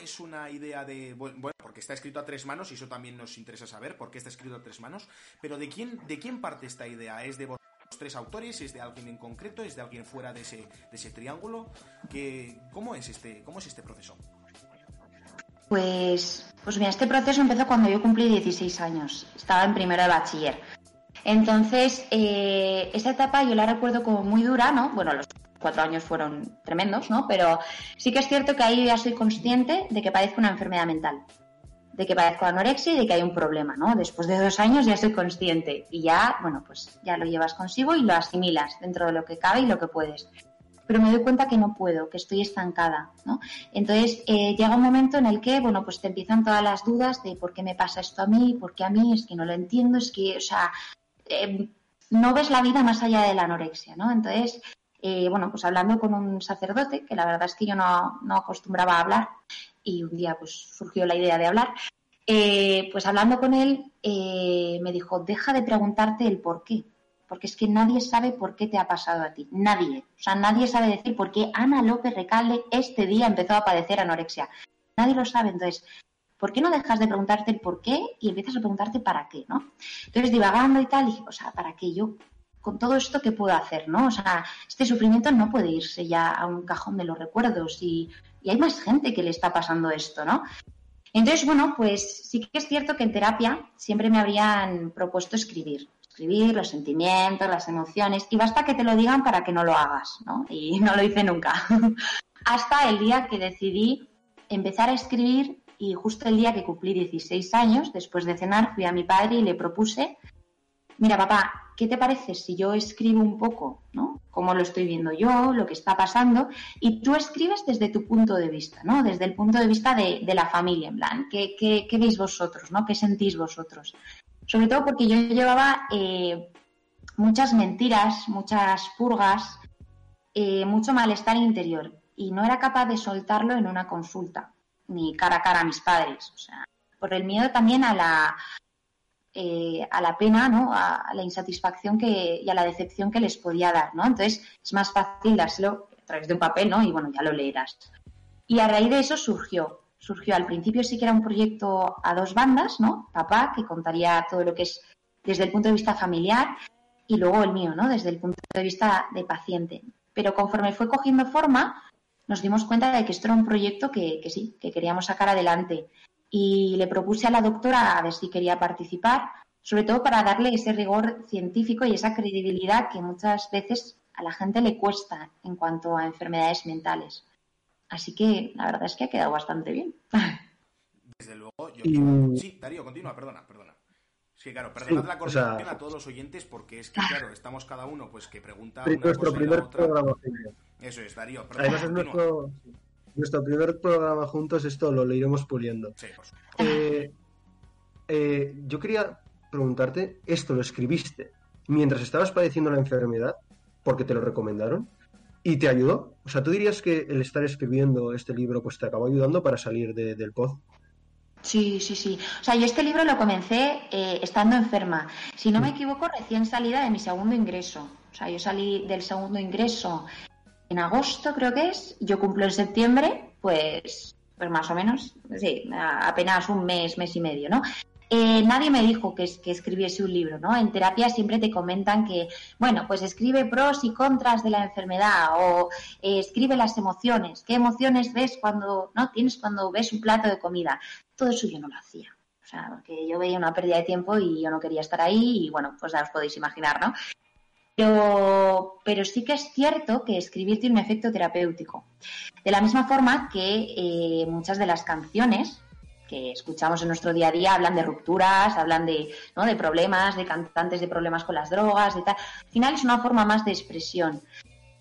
es una idea de, bueno, porque está escrito a tres manos y eso también nos interesa saber por qué está escrito a tres manos, pero ¿de quién, de quién parte esta idea? ¿Es de vos tres autores? ¿Es de alguien en concreto? ¿Es de alguien fuera de ese, de ese triángulo? ¿Qué, cómo, es este, ¿Cómo es este proceso? Pues, pues mira, este proceso empezó cuando yo cumplí 16 años. Estaba en primero de bachiller. Entonces, eh, esa etapa yo la recuerdo como muy dura, ¿no? Bueno, los cuatro años fueron tremendos, ¿no? Pero sí que es cierto que ahí ya soy consciente de que padezco una enfermedad mental, de que padezco anorexia y de que hay un problema, ¿no? Después de dos años ya soy consciente y ya, bueno, pues ya lo llevas consigo y lo asimilas dentro de lo que cabe y lo que puedes. Pero me doy cuenta que no puedo, que estoy estancada, ¿no? Entonces eh, llega un momento en el que, bueno, pues te empiezan todas las dudas de por qué me pasa esto a mí, por qué a mí, es que no lo entiendo, es que, o sea, eh, no ves la vida más allá de la anorexia, ¿no? Entonces, eh, bueno, pues hablando con un sacerdote, que la verdad es que yo no, acostumbraba a hablar, y un día pues surgió la idea de hablar, eh, pues hablando con él me dijo, deja de preguntarte el por qué, porque es que nadie sabe por qué te ha pasado a ti, nadie, o sea, nadie sabe decir por qué Ana López Recalde este día empezó a padecer anorexia, nadie lo sabe, entonces ¿por qué no dejas de preguntarte el por qué y empiezas a preguntarte para qué, ¿no? Entonces, divagando y tal, dije, o sea, ¿para qué yo? Con todo esto, ¿qué puedo hacer, no? O sea, este sufrimiento no puede irse ya a un cajón de los recuerdos y, hay más gente que le está pasando esto, ¿no? Entonces, bueno, pues sí que es cierto que en terapia siempre me habrían propuesto escribir, los sentimientos, las emociones, y basta que te lo digan para que no lo hagas, ¿no? Y no lo hice nunca. Hasta el día que decidí empezar a escribir y justo el día que cumplí 16 años, después de cenar, fui a mi padre y le propuse, mira papá, ¿qué te parece si yo escribo un poco, ¿no? Cómo lo estoy viendo yo, lo que está pasando, y tú escribes desde tu punto de vista, ¿no? Desde el punto de vista de, la familia, en plan, ¿qué, qué, veis vosotros, ¿no? ¿Qué sentís vosotros? Sobre todo porque yo llevaba eh, muchas mentiras, muchas purgas, eh, mucho malestar interior y no era capaz de soltarlo en una consulta ni cara a cara a mis padres. O sea, por el miedo también a la, eh, a la pena, ¿no? A, la insatisfacción que, y a la decepción que les podía dar, ¿no? Entonces es más fácil dárselo a través de un papel, ¿no? Y bueno, ya lo leerás. Y a raíz de eso surgió, surgió al principio sí que era un proyecto a dos bandas, ¿no? Papá, que contaría todo lo que es desde el punto de vista familiar, y luego el mío, ¿no? Desde el punto de vista de paciente. Pero conforme fue cogiendo forma, nos dimos cuenta de que esto era un proyecto que, sí, que queríamos sacar adelante. Y le propuse a la doctora a ver si quería participar, sobre todo para darle ese rigor científico y esa credibilidad que muchas veces a la gente le cuesta en cuanto a enfermedades mentales. Así que la verdad es que ha quedado bastante bien. Desde luego, yo... Sí, Darío, continúa, perdona, perdona. Sí, claro, perdonad la corrección a todos los oyentes porque es que, claro, estamos cada uno pues que pregunta una nuestro primer programa Eso es, Darío. Además es nuestro, nuestro, primer programa juntos, esto lo, iremos puliendo. Sí, por eh, eh, yo quería preguntarte, ¿esto lo escribiste mientras estabas padeciendo la enfermedad? Porque te lo recomendaron. ¿Y te ayudó? O sea, ¿tú dirías que el estar escribiendo este libro pues te acabó ayudando para salir del pod? Sí, sí, sí. O sea, yo este libro lo comencé eh, estando enferma. Si no me equivoco, recién salida de mi segundo ingreso. O sea, yo salí del segundo ingreso en agosto, creo que es. Yo cumplo en septiembre, pues, pues más o menos, sí, apenas un mes, mes y medio, ¿no? Eh, nadie me dijo que, escribiese un libro, ¿no? En terapia siempre te comentan que, bueno, pues escribe pros y contras de la enfermedad o eh, escribe las emociones. ¿Qué emociones ves cuando, no? Tienes cuando ves un plato de comida. Todo eso yo no lo hacía. O sea, porque yo veía una pérdida de tiempo y yo no quería estar ahí y bueno, pues ya os podéis imaginar, ¿no? Pero, pero sí que es cierto que escribir tiene un efecto terapéutico. De la misma forma que eh, muchas de las canciones que escuchamos en nuestro día a día hablan de rupturas, hablan de, ¿no? de problemas, de cantantes de problemas con las drogas, de tal. Al final es una forma más de expresión.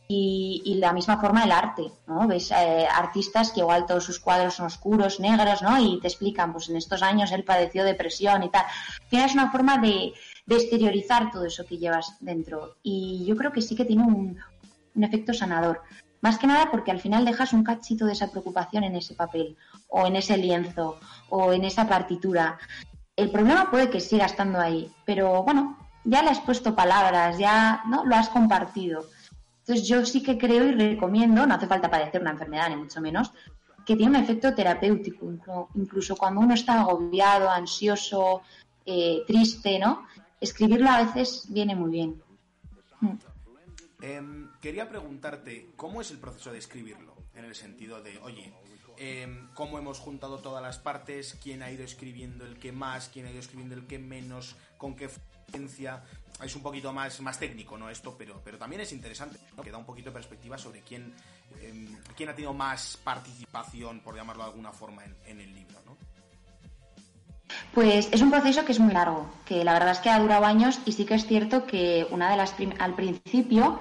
Y, la misma forma el arte, ¿no? Ves eh, artistas que igual todos sus cuadros son oscuros, negros, ¿no? Y te explican, pues en estos años él padeció depresión y tal. Al final es una forma de, exteriorizar todo eso que llevas dentro. Y yo creo que sí que tiene un efecto sanador. Más que nada porque al final dejas un cachito de esa preocupación en ese papel, o en ese lienzo, o en esa partitura. El problema puede que siga estando ahí, pero bueno, ya le has puesto palabras, ya no lo has compartido. Entonces yo sí que creo y recomiendo, no hace falta padecer una enfermedad ni mucho menos, que tiene un efecto terapéutico, incluso cuando uno está agobiado, ansioso, eh, triste, ¿no? Escribirlo a veces viene muy bien. Mm. Em, quería preguntarte, ¿cómo es el proceso de escribirlo? En el sentido de, oye, em, ¿cómo hemos juntado todas las partes? ¿Quién ha ido escribiendo el que más? ¿Quién ha ido escribiendo el que menos? ¿Con qué frecuencia? Es un poquito más, más técnico, ¿no? Esto, pero, pero también es interesante, ¿no? Que da un poquito de perspectiva sobre quién, em, quién ha tenido más participación, por llamarlo de alguna forma, en, en el libro, ¿no? Pues es un proceso que es muy largo, que la verdad es que ha durado años y sí que es cierto que una de las al principio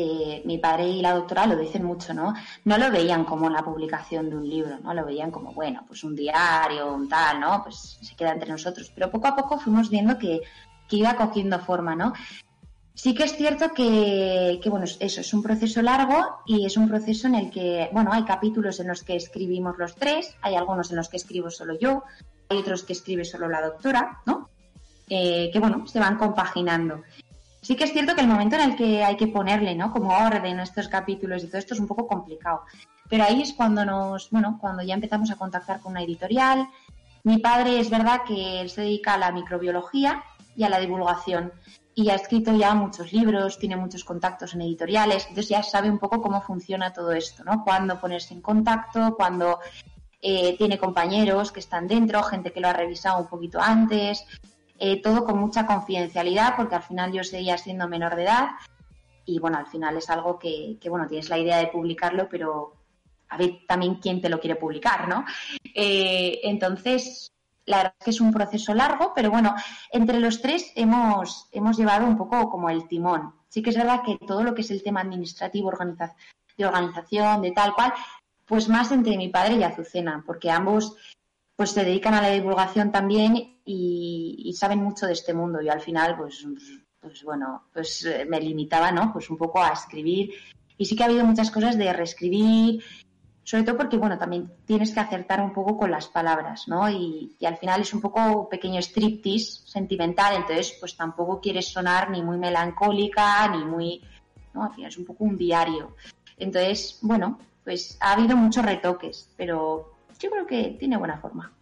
eh, mi padre y la doctora lo dicen mucho, ¿no? No lo veían como la publicación de un libro, ¿no? Lo veían como, bueno, pues un diario, un tal, ¿no? Pues se queda entre nosotros. Pero poco a poco fuimos viendo que, iba cogiendo forma, ¿no? Sí que es cierto que, que, bueno, eso es un proceso largo y es un proceso en el que, bueno, hay capítulos en los que escribimos los tres, hay algunos en los que escribo solo yo, hay otros que escribe solo la doctora, ¿no? Eh, que, bueno, se van compaginando. Sí que es cierto que el momento en el que hay que ponerle, ¿no? Como orden a estos capítulos y todo esto es un poco complicado. Pero ahí es cuando nos, bueno, cuando ya empezamos a contactar con una editorial. Mi padre es verdad que él se dedica a la microbiología y a la divulgación y ha escrito ya muchos libros, tiene muchos contactos en editoriales, entonces ya sabe un poco cómo funciona todo esto, ¿no? Cuándo ponerse en contacto, cuándo eh, tiene compañeros que están dentro, gente que lo ha revisado un poquito antes, eh, todo con mucha confidencialidad, porque al final yo seguía siendo menor de edad y bueno, al final es algo que, bueno, tienes la idea de publicarlo, pero a ver también quién te lo quiere publicar, ¿no? Eh, entonces, la verdad es que es un proceso largo, pero bueno, entre los tres hemos, hemos llevado un poco como el timón. Sí que es verdad que todo lo que es el tema administrativo, de organización, de tal cual, pues más entre mi padre y Azucena, porque ambos pues se dedican a la divulgación también y, saben mucho de este mundo. Y al final, pues, pues bueno, pues eh, me limitaba, ¿no? Pues un poco a escribir. Y sí que ha habido muchas cosas de reescribir, sobre todo porque, bueno, también tienes que acertar un poco con las palabras, ¿no? Y, al final es un poco pequeño striptease sentimental, entonces pues tampoco quieres sonar ni muy melancólica, ni muy, ¿no? Al final es un poco un diario. Entonces, bueno, pues ha habido muchos retoques, pero yo creo que tiene buena forma.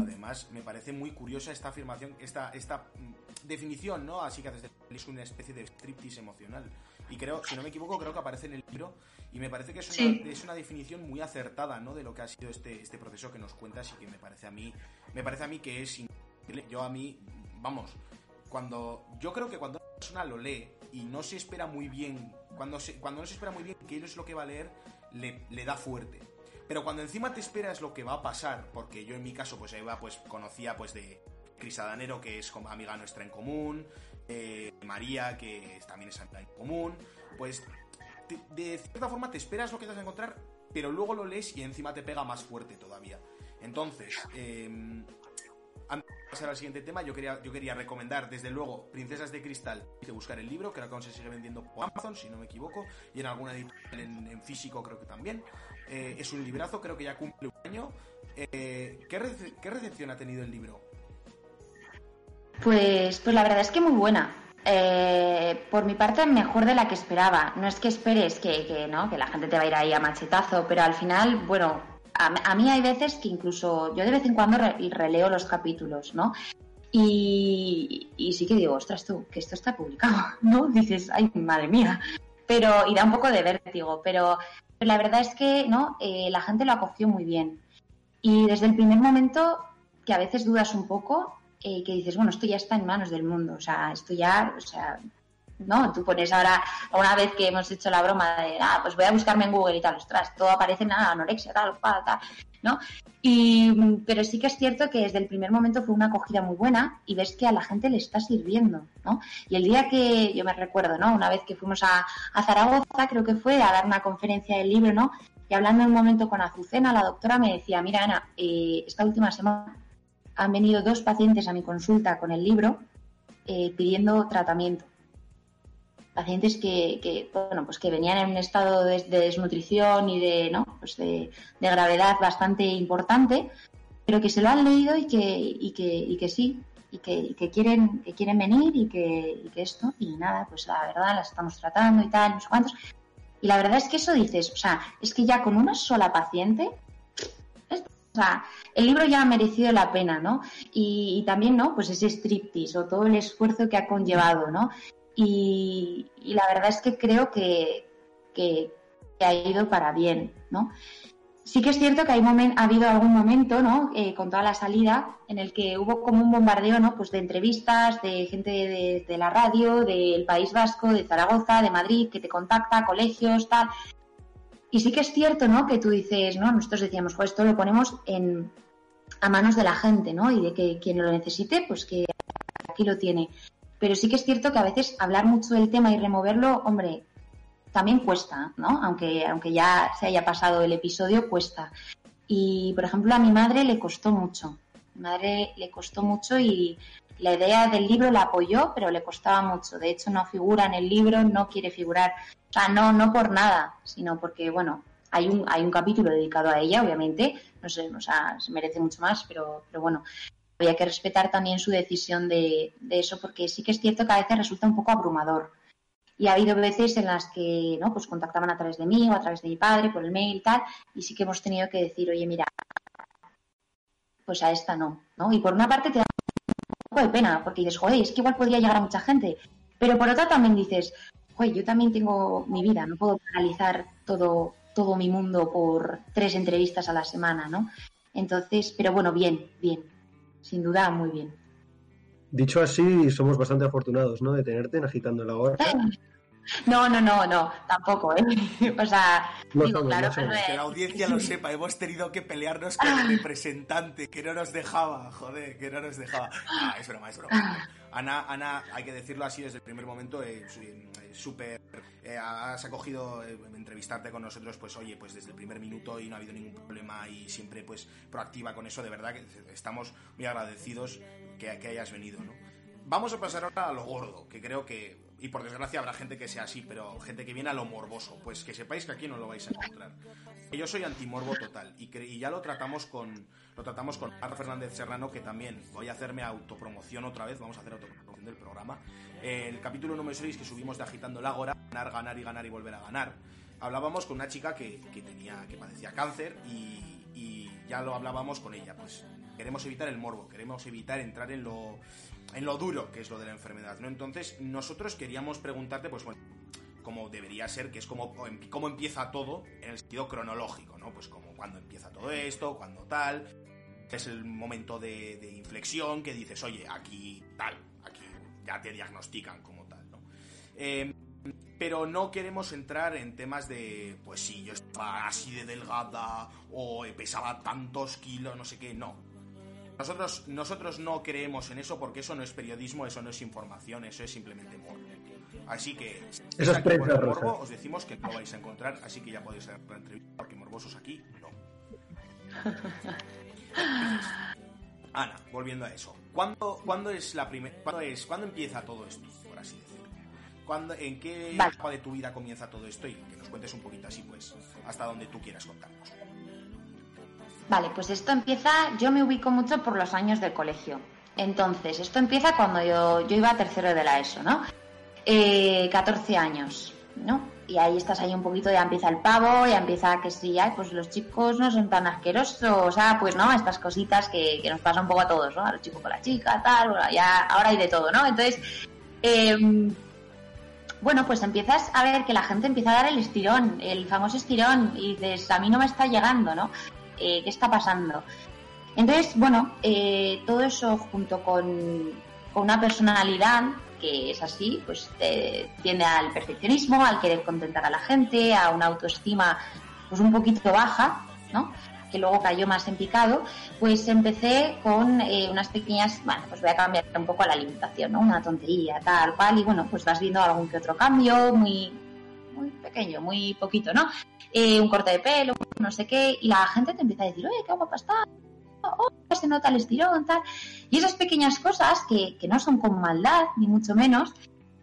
además, me parece muy curiosa esta afirmación, esta, esta mm, definición, ¿no? Así que es una especie de striptease emocional. Y creo, si no me equivoco, creo que aparece en el libro. Y me parece que es una, es una definición muy acertada, ¿no? De lo que ha sido este, este proceso que nos cuentas y que me parece a mí, me parece a mí que es increíble. Yo a mí, vamos, cuando, yo creo que cuando una persona lo lee y no se espera muy bien, cuando, se, cuando no se espera muy bien qué es lo que va a leer, le, le da fuerte pero cuando encima te esperas lo que va a pasar, porque yo en mi caso, pues Eva, pues conocía pues de Cris Adanero, que es como amiga nuestra en común, eh, María, que también es amiga en común, pues de cierta forma te esperas lo que te vas a encontrar, pero luego lo lees y encima te pega más fuerte todavía. Entonces, eh, antes de pasar al siguiente tema, yo quería, yo quería recomendar, desde luego, Princesas de Cristal, que buscar el libro, que aún se sigue vendiendo por Amazon, si no me equivoco, y en alguna editorial en, físico creo que también. Eh, es un librazo, creo que ya cumple un año. Eh, ¿qué, recepción ha tenido el libro? Pues, pues la verdad es que muy buena. Eh, por mi parte, mejor de la que esperaba. No es que esperes que, que, ¿no? que la gente te va a ir ahí a machetazo, pero al final, bueno, a, mí hay veces que incluso yo de vez en cuando releo los capítulos, ¿no? Y, sí que digo, ostras tú, que esto está publicado, ¿no? Dices, ay, madre mía. Pero, y da un poco de vértigo, pero, la verdad es que, ¿no? Eh, la gente lo acogió muy bien. Y desde el primer momento, que a veces dudas un poco, eh, que dices, bueno, esto ya está en manos del mundo, o sea, esto ya, o sea, ¿no? Tú pones ahora, una vez que hemos hecho la broma de, ah, pues voy a buscarme en Google y tal, ostras, todo aparece en anorexia, tal, tal, tal, ¿no? Y, pero sí que es cierto que desde el primer momento fue una acogida muy buena y ves que a la gente le está sirviendo, ¿no? Y el día que, yo me recuerdo, ¿no? Una vez que fuimos a, Zaragoza, creo que fue, a dar una conferencia del libro, ¿no? Y hablando un momento con Azucena, la doctora me decía, mira, Ana, eh, esta última semana han venido dos pacientes a mi consulta con el libro eh, pidiendo tratamiento pacientes que, bueno, pues que venían en un estado de, desnutrición y de, ¿no? pues de, gravedad bastante importante, pero que se lo han leído y que, y que, y que sí, y que, quieren, que quieren venir y que, y que esto, y nada, pues la verdad las estamos tratando y tal, no sé cuántos. Y la verdad es que eso dices, o sea, es que ya con una sola paciente, o sea, el libro ya ha merecido la pena, ¿no? Y, también, ¿no? Pues ese striptease o todo el esfuerzo que ha conllevado, ¿no? Y, la verdad es que creo que, que, ha ido para bien, ¿no? Sí que es cierto que hay ha habido algún momento, ¿no? Eh, con toda la salida, en el que hubo como un bombardeo, ¿no? Pues de entrevistas, de gente de, la radio, del País Vasco, de Zaragoza, de Madrid, que te contacta, colegios, tal. Y sí que es cierto, ¿no? Que tú dices, ¿no? Nosotros decíamos, pues esto lo ponemos en, a manos de la gente, ¿no? Y de que quien lo necesite, pues que aquí lo tiene. Pero sí que es cierto que a veces hablar mucho del tema y removerlo, hombre, también cuesta, ¿no? Aunque, aunque ya se haya pasado el episodio, cuesta. Y, por ejemplo, a mi madre le costó mucho. Mi madre le costó mucho y la idea del libro la apoyó, pero le costaba mucho. De hecho, no figura en el libro, no quiere figurar. O sea, no, no por nada, sino porque, bueno, hay un, hay un capítulo dedicado a ella, obviamente. No sé, o sea, se merece mucho más, pero, pero bueno, había que respetar también su decisión de, eso, porque sí que es cierto que a veces resulta un poco abrumador. Y ha habido veces en las que, ¿no? Pues contactaban a través de mí o a través de mi padre, por el mail y tal, y sí que hemos tenido que decir, oye, mira, pues a esta no, ¿no? Y por una parte te da un poco de pena, porque dices, joder, es que igual podría llegar a mucha gente. Pero por otra también dices, joder, yo también tengo mi vida, no puedo paralizar todo, todo mi mundo por tres entrevistas a la semana, ¿no? Entonces, pero bueno, bien, bien. Sin duda, muy bien. Dicho así, somos bastante afortunados, ¿no? De tenerte en Agitando la Hora. No, no, no, no, tampoco, ¿eh? O sea, digo, claro, pero que la audiencia lo sepa, hemos tenido que pelearnos con el representante, que no nos dejaba, joder, que no nos dejaba. Ah, es broma, es broma. Ana, Ana, hay que decirlo así desde el primer momento, eh, eh súper, eh, has acogido eh, entrevistarte con nosotros, pues oye, pues desde el primer minuto y no ha habido ningún problema y siempre pues proactiva con eso, de verdad que estamos muy agradecidos que, que hayas venido, ¿no? Vamos a pasar ahora a lo gordo, que creo que y por desgracia habrá gente que sea así, pero gente que viene a lo morboso, pues que sepáis que aquí no lo vais a encontrar. Yo soy antimorbo total y, ya lo tratamos con lo tratamos con Arra Fernández Serrano, que también voy a hacerme autopromoción otra vez, vamos a hacer autopromoción del programa. el capítulo número 6 que subimos de Agitando el Ágora, ganar, ganar y ganar y volver a ganar. Hablábamos con una chica que, que tenía, que padecía cáncer y, y ya lo hablábamos con ella, pues queremos evitar el morbo, queremos evitar entrar en lo en lo duro que es lo de la enfermedad, ¿no? Entonces, nosotros queríamos preguntarte, pues bueno, como debería ser, que es como cómo empieza todo en el sentido cronológico, ¿no? Pues como cuando empieza todo esto, cuando tal, es el momento de, inflexión que dices, oye, aquí tal, aquí ya te diagnostican como tal, ¿no? Em, pero no queremos entrar en temas de, pues si yo estaba así de delgada o pesaba tantos kilos, no sé qué, no. Nosotros, nosotros no creemos en eso porque eso no es periodismo, eso no es información, eso es simplemente morbo. Así que, eso es prensa morbo, os decimos que no vais a encontrar, así que ya podéis hacer la entrevista porque morbosos aquí no. Ana, volviendo a eso. ¿Cuándo, ¿cuándo es la primera cuándo es cuándo empieza todo esto, por así decirlo? ¿Cuándo, ¿En qué etapa de tu vida comienza todo esto? Y que nos cuentes un poquito así, pues, hasta donde tú quieras contarnos. Vale, pues esto empieza, yo me ubico mucho por los años del colegio. Entonces, esto empieza cuando yo, yo iba a tercero de la ESO, ¿no? Eh, 14 años, ¿no? Y ahí estás ahí un poquito, ya empieza el pavo, ya empieza que sí, ya, pues los chicos no son tan asquerosos, o sea, pues no, estas cositas que, que nos pasan un poco a todos, ¿no? A los chicos con la chica, tal, bueno, ya, ahora hay de todo, ¿no? Entonces, eh, bueno, pues empiezas a ver que la gente empieza a dar el estirón, el famoso estirón, y dices, a mí no me está llegando, ¿no? Eh, qué está pasando. Entonces, bueno, eh, todo eso junto con, una personalidad que es así, pues tiende al perfeccionismo, al querer contentar a la gente, a una autoestima pues un poquito baja, ¿no? que luego cayó más en picado, pues empecé con eh, unas pequeñas, bueno, pues voy a cambiar un poco la alimentación, ¿no? Una tontería, tal cual, y bueno, pues vas viendo algún que otro cambio, muy, muy pequeño, muy poquito, ¿no? Eh, un corte de pelo, no sé qué, y la gente te empieza a decir, oye, qué guapa está, oh, se nota el estirón, tal. Y esas pequeñas cosas que, que no son con maldad, ni mucho menos,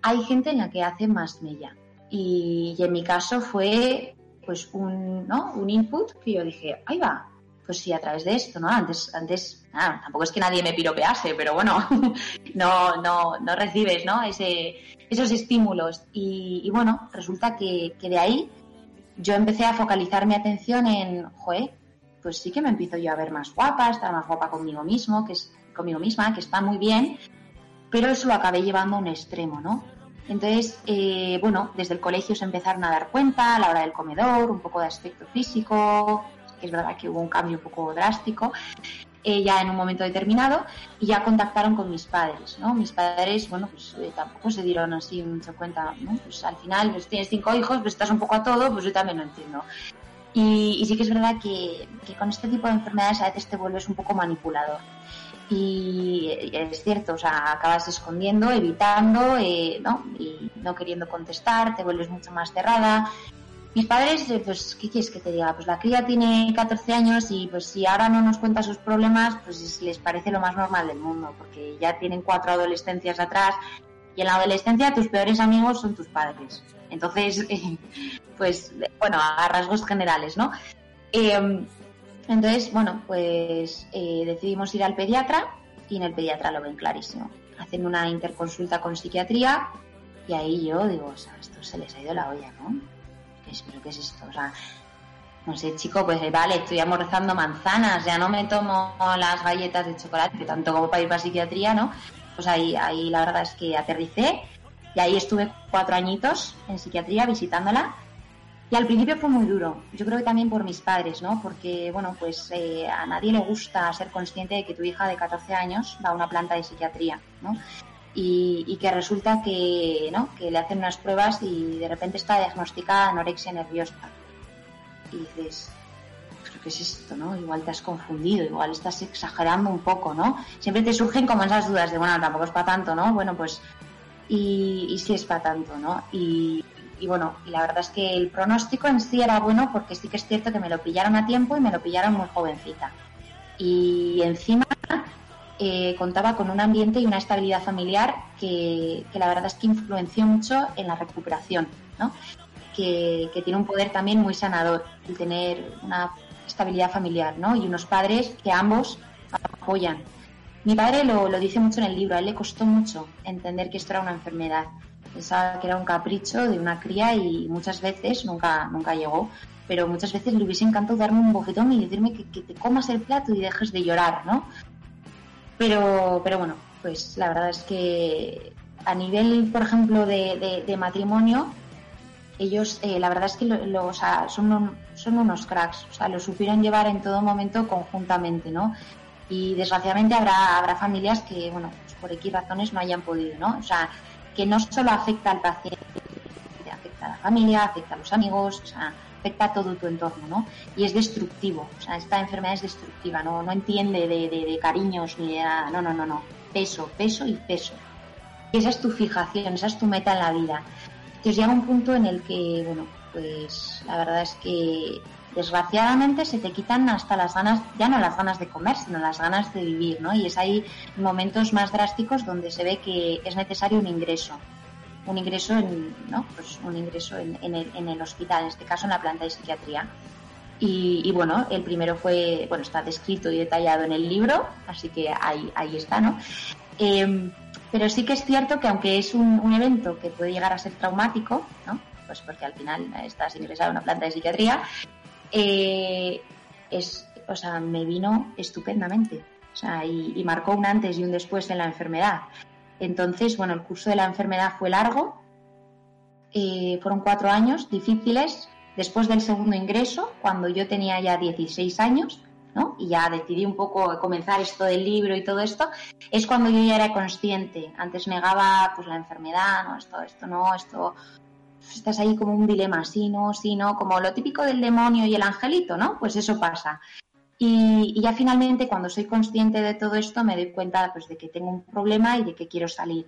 hay gente en la que hace más mella. Y, en mi caso fue pues un, ¿no? un input que yo dije, ahí va, pues sí, a través de esto, ¿no? Antes, antes, tampoco es que nadie me piropease, pero bueno, no, no, no recibes, ¿no? Ese, esos estímulos. Y, y bueno, resulta que, que, de ahí yo empecé a focalizar mi atención en, joder, pues sí que me empiezo yo a ver más guapa, estar más guapa conmigo mismo, que es conmigo misma, que está muy bien, pero eso lo acabé llevando a un extremo, ¿no? Entonces, eh, bueno, desde el colegio se empezaron a dar cuenta a la hora del comedor, un poco de aspecto físico, que es verdad que hubo un cambio un poco drástico, eh, ya en un momento determinado, y ya contactaron con mis padres, ¿no? Mis padres, bueno, pues eh, tampoco se dieron así mucho cuenta, ¿no? Pues al final, pues tienes cinco hijos, pues estás un poco a todo, pues yo también lo entiendo. Y, sí que es verdad que, con este tipo de enfermedades a veces te vuelves un poco manipulador y es cierto, o sea, acabas escondiendo, evitando, eh, ¿no? Y no queriendo contestar, te vuelves mucho más cerrada. Mis padres, pues, ¿qué quieres que te diga? Pues la cría tiene 14 años y pues si ahora no nos cuenta sus problemas, pues les parece lo más normal del mundo, porque ya tienen cuatro adolescencias atrás y en la adolescencia tus peores amigos son tus padres. Entonces, pues, bueno, a rasgos generales, ¿no? Eh, entonces, bueno, pues eh, decidimos ir al pediatra y en el pediatra lo ven clarísimo. Hacen una interconsulta con psiquiatría y ahí yo digo, o sea, esto se les ha ido la olla, ¿no? ¿Qué es, ¿Pero qué es esto? O sea, no sé, chico, pues vale, estoy amorrazando manzanas, ya no me tomo las galletas de chocolate, tanto como para ir para psiquiatría, ¿no? Pues ahí, ahí la verdad es que aterricé y ahí estuve cuatro añitos en psiquiatría visitándola y al principio fue muy duro, yo creo que también por mis padres, ¿no? Porque, bueno, pues eh, a nadie le gusta ser consciente de que tu hija de 14 años va a una planta de psiquiatría, ¿no? Y, que resulta que, ¿no? Que le hacen unas pruebas y de repente está diagnosticada anorexia nerviosa. Y dices, que es esto, ¿no? Igual te has confundido, igual estás exagerando un poco, ¿no? Siempre te surgen como esas dudas de, bueno, tampoco es para tanto, ¿no? Bueno, pues, y, y sí es para tanto, ¿no? Y, y bueno, y la verdad es que el pronóstico en sí era bueno porque sí que es cierto que me lo pillaron a tiempo y me lo pillaron muy jovencita. Y encima eh, contaba con un ambiente y una estabilidad familiar que, la verdad es que influenció mucho en la recuperación, ¿no? Que, tiene un poder también muy sanador el tener una estabilidad familiar, ¿no? Y unos padres que ambos apoyan. Mi padre lo, lo dice mucho en el libro, a él le costó mucho entender que esto era una enfermedad Pensaba que era un capricho de una cría y muchas veces nunca, nunca llegó. Pero muchas veces le hubiese encantado darme un bofetón y decirme que, te comas el plato y dejes de llorar, ¿no? Pero, pero bueno, pues la verdad es que a nivel, por ejemplo, de, matrimonio, ellos, eh, la verdad es que lo, son, son unos cracks, o sea, lo supieron llevar en todo momento conjuntamente, ¿no? Y desgraciadamente habrá, habrá familias que, bueno, pues por X razones no hayan podido, ¿no? O sea, que no solo afecta al paciente, afecta a la familia, afecta a los amigos, o sea, afecta a todo tu entorno, ¿no? Y es destructivo, o sea, esta enfermedad es destructiva, no, no entiende de, de, cariños ni de nada, no, no, no, no, peso, peso y peso. Y esa es tu fijación, esa es tu meta en la vida. Entonces llega un punto en el que, bueno, pues la verdad es que desgraciadamente se te quitan hasta las ganas, ya no las ganas de comer, sino las ganas de vivir, ¿no? Y es ahí momentos más drásticos donde se ve que es necesario un ingreso, un ingreso en, ¿no? Pues un ingreso en, el, en el hospital, en este caso en la planta de psiquiatría. Y, bueno, el primero fue, bueno, está descrito y detallado en el libro, así que ahí, ahí está, ¿no? Em, pero sí que es cierto que aunque es un, un, evento que puede llegar a ser traumático, ¿no? Pues porque al final estás ingresado en una planta de psiquiatría, eh, es, o sea, me vino estupendamente. O sea, y, marcó un antes y un después en la enfermedad. Entonces, bueno, el curso de la enfermedad fue largo, eh, fueron cuatro años difíciles. Después del segundo ingreso, cuando yo tenía ya 16 años, ¿no? Y ya decidí un poco comenzar esto del libro y todo esto, es cuando yo ya era consciente. Antes negaba pues la enfermedad, no, esto, esto no, esto estás ahí como un dilema, sí, no, sí, no, como lo típico del demonio y el angelito, ¿no? Pues eso pasa. Y, ya finalmente cuando soy consciente de todo esto me doy cuenta pues, de que tengo un problema y de que quiero salir.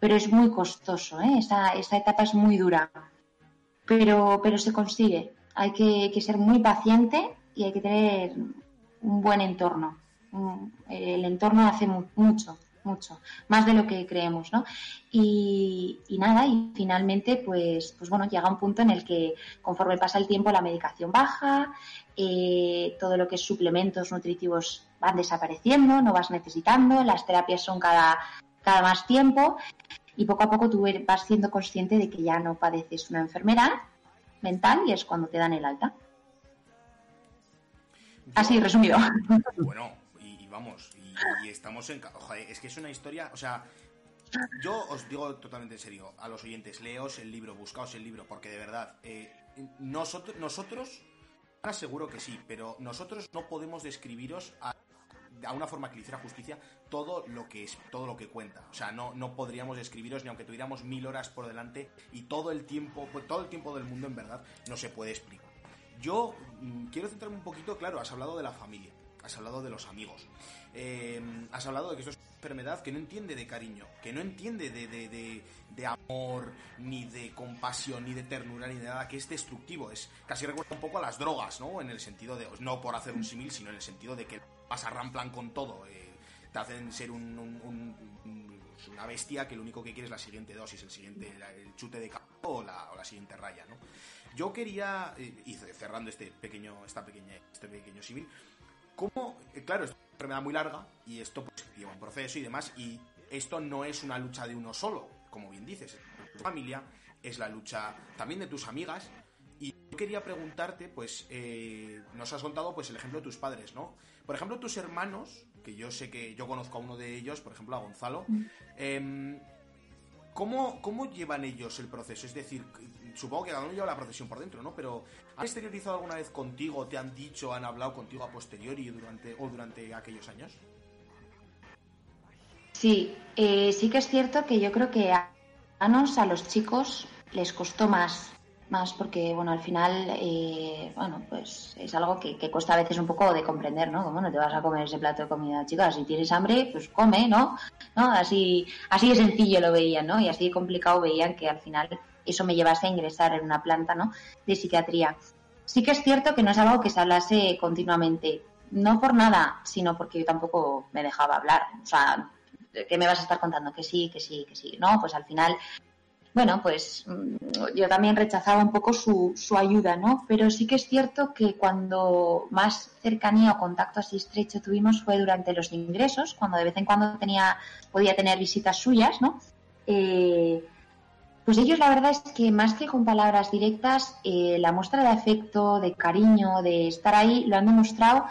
Pero es muy costoso, ¿eh? esa, etapa es muy dura. Pero, pero se consigue. Hay que, que ser muy paciente y hay que tener un buen entorno. El entorno hace mucho mucho, más de lo que creemos, ¿no? Y, nada, y finalmente, pues, pues bueno, llega un punto en el que conforme pasa el tiempo la medicación baja, eh, todo lo que es suplementos nutritivos van desapareciendo, no vas necesitando, las terapias son cada, cada más tiempo y poco a poco tú vas siendo consciente de que ya no padeces una enfermedad mental y es cuando te dan el alta. Así, resumido. Bueno, vamos, y, estamos en... Joder, es que es una historia, o sea, yo os digo totalmente en serio, a los oyentes, leos el libro, buscaos el libro, porque de verdad, eh, nosotros, nosotros, ahora que sí, pero nosotros no podemos describiros a, una forma que le hiciera justicia todo lo que es, todo lo que cuenta. O sea, no, no podríamos describiros ni aunque tuviéramos mil horas por delante y todo el tiempo, pues, todo el tiempo del mundo en verdad, no se puede explicar. Yo mm, quiero centrarme un poquito, claro, has hablado de la familia, has hablado de los amigos, eh, has hablado de que esto es una enfermedad que no entiende de cariño, que no entiende de, de, de, amor, ni de compasión, ni de ternura, ni de nada, que es destructivo. Es casi recuerda un poco a las drogas, ¿no? En el sentido de, no por hacer un símil, sino en el sentido de que vas ramplan con todo. Eh, te hacen ser un, una bestia que lo único que quiere es la siguiente dosis, el siguiente el chute de campo o la, o la siguiente raya, ¿no? Yo quería, eh, y cerrando este pequeño, esta pequeña, este pequeño civil, ¿cómo, eh, claro, es una enfermedad muy larga y esto pues, lleva un proceso y demás, y esto no es una lucha de uno solo, como bien dices, es tu familia, es la lucha también de tus amigas, y yo quería preguntarte, pues, eh, nos has contado pues el ejemplo de tus padres, ¿no? Por ejemplo, tus hermanos, que yo sé que yo conozco a uno de ellos, por ejemplo, a Gonzalo, eh, ¿Cómo, ¿Cómo llevan ellos el proceso? Es decir, supongo que cada uno lleva la procesión por dentro, ¿no? Pero ¿han exteriorizado alguna vez contigo, te han dicho, han hablado contigo a posteriori durante, o durante aquellos años? Sí, eh, sí que es cierto que yo creo que a, a los chicos les costó más más porque, bueno, al final, eh, bueno, pues es algo que, cuesta a veces un poco de comprender, ¿no? Como no te vas a comer ese plato de comida, chicas, si tienes hambre, pues come, ¿no? ¿No? Así, así de sencillo lo veían, ¿no? Y así de complicado veían que al final eso me llevase a ingresar en una planta, ¿no? De psiquiatría. Sí que es cierto que no es algo que se hablase continuamente, no por nada, sino porque yo tampoco me dejaba hablar. O sea, ¿qué me vas a estar contando? Que sí, que sí, que sí. No, pues al final bueno, pues mm, yo también rechazaba un poco su, su ayuda, ¿no? Pero sí que es cierto que cuando más cercanía o contacto así estrecho tuvimos fue durante los ingresos, cuando de vez en cuando tenía, podía tener visitas suyas, ¿no? Eh, pues ellos la verdad es que más que con palabras directas, eh, la muestra de afecto, de cariño, de estar ahí, lo han demostrado,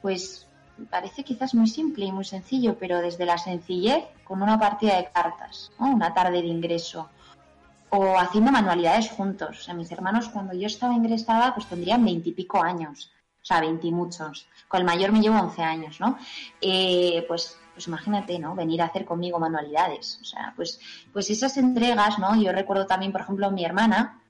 pues parece quizás muy simple y muy sencillo, pero desde la sencillez con una partida de cartas, una tarde de ingreso, o haciendo manualidades juntos. O sea, mis hermanos cuando yo estaba ingresada pues tendrían veintipico años, o sea, veintimuchos. Con el mayor me llevo once años, ¿no? Eh, pues, pues imagínate, ¿no? Venir a hacer conmigo manualidades. O sea, pues, pues esas entregas, ¿no? Yo recuerdo también, por ejemplo, mi hermana,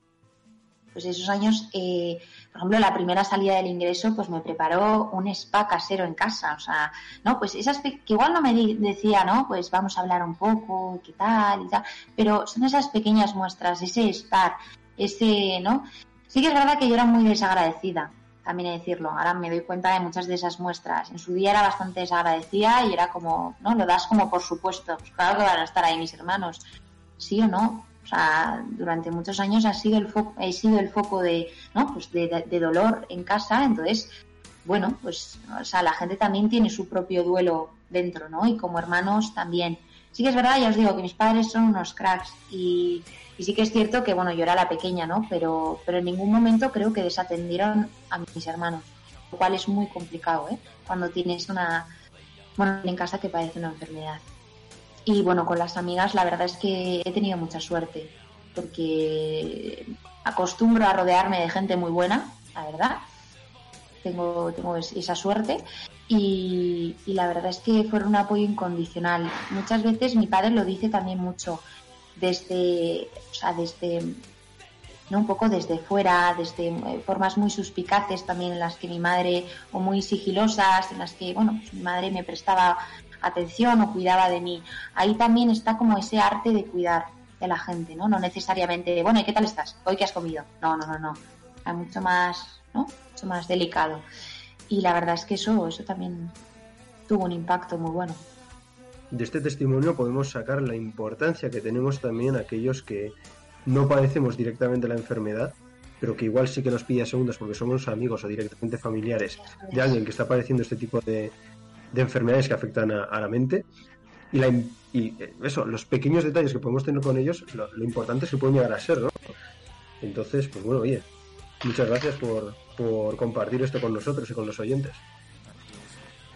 pues esos años, eh, por ejemplo, la primera salida del ingreso, pues me preparó un spa casero en casa, o sea, ¿no? Pues esas que igual no me decía, ¿no? Pues vamos a hablar un poco, qué tal y tal, pero son esas pequeñas muestras, ese estar, ese, ¿no? Sí que es verdad que yo era muy desagradecida, también he decirlo. Ahora me doy cuenta de muchas de esas muestras. En su día era bastante desagradecida y era como, ¿no? Lo das como por supuesto. Pues claro que van a estar ahí mis hermanos. Sí o no, o sea, durante muchos años ha sido el foco, he sido el foco de, ¿no? Pues de, de, dolor en casa, entonces, bueno, pues, o sea, la gente también tiene su propio duelo dentro, ¿no? Y como hermanos también. Sí que es verdad, ya os digo que mis padres son unos cracks y, sí que es cierto que, bueno, yo era la pequeña, ¿no? Pero, pero en ningún momento creo que desatendieron a mis hermanos, lo cual es muy complicado, ¿eh? Cuando tienes una, bueno, en casa que padece una enfermedad. Y bueno, con las amigas la verdad es que he tenido mucha suerte, porque acostumbro a rodearme de gente muy buena, la verdad. Tengo, tengo esa suerte y, la verdad es que fueron un apoyo incondicional. Muchas veces mi padre lo dice también mucho desde, o sea, desde, ¿no? un poco desde fuera, desde eh, formas muy suspicaces también en las que mi madre, o muy sigilosas, en las que, bueno, pues mi madre me prestaba atención o cuidaba de mí. Ahí también está como ese arte de cuidar de la gente, ¿no? No necesariamente, bueno, ¿y qué tal estás? ¿Hoy qué has comido? No, no, no, no. Es mucho más, ¿no? Mucho más delicado. Y la verdad es que eso, eso también tuvo un impacto muy bueno. De este testimonio podemos sacar la importancia que tenemos también aquellos que no padecemos directamente la enfermedad, pero que igual sí que nos pilla segundos porque somos amigos o directamente familiares de alguien que está padeciendo este tipo de, de enfermedades que afectan a, la mente y, la, y eh, eso, los pequeños detalles que podemos tener con ellos, lo, importante es que pueden llegar a ser, ¿no? Entonces, pues bueno, oye, Muchas gracias por, por compartir esto con nosotros y con los oyentes.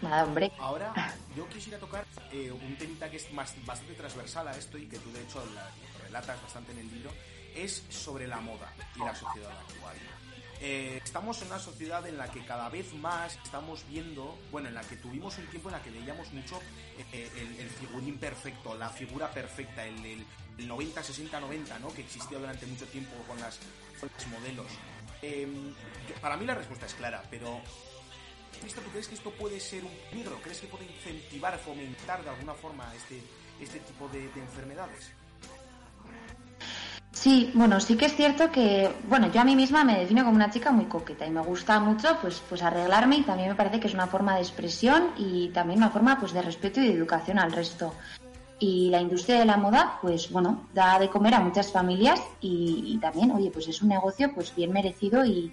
Nada, hombre. Ahora, yo quisiera tocar eh, un temita que es más, bastante transversal a esto y que tú, de hecho, la, relatas bastante en el libro, es sobre la moda y la sociedad actual. Eh, estamos en una sociedad en la que cada vez más estamos viendo, bueno, en la que tuvimos un tiempo en la que veíamos mucho eh, el, figurín perfecto, la figura perfecta, el, el, 90, 60, 90, ¿no? Que existía durante mucho tiempo con las, con los modelos. Em, para mí la respuesta es clara, pero ¿tú crees que esto puede ser un peligro? ¿Crees que puede incentivar, fomentar de alguna forma este, este tipo de enfermedades? Sí, bueno, sí que es cierto que, bueno, yo a mí misma me defino como una chica muy coqueta y me gusta mucho pues, pues arreglarme y también me parece que es una forma de expresión y también una forma pues de respeto y de educación al resto. Y la industria de la moda, pues bueno, da de comer a muchas familias y, también, oye, pues es un negocio pues bien merecido y,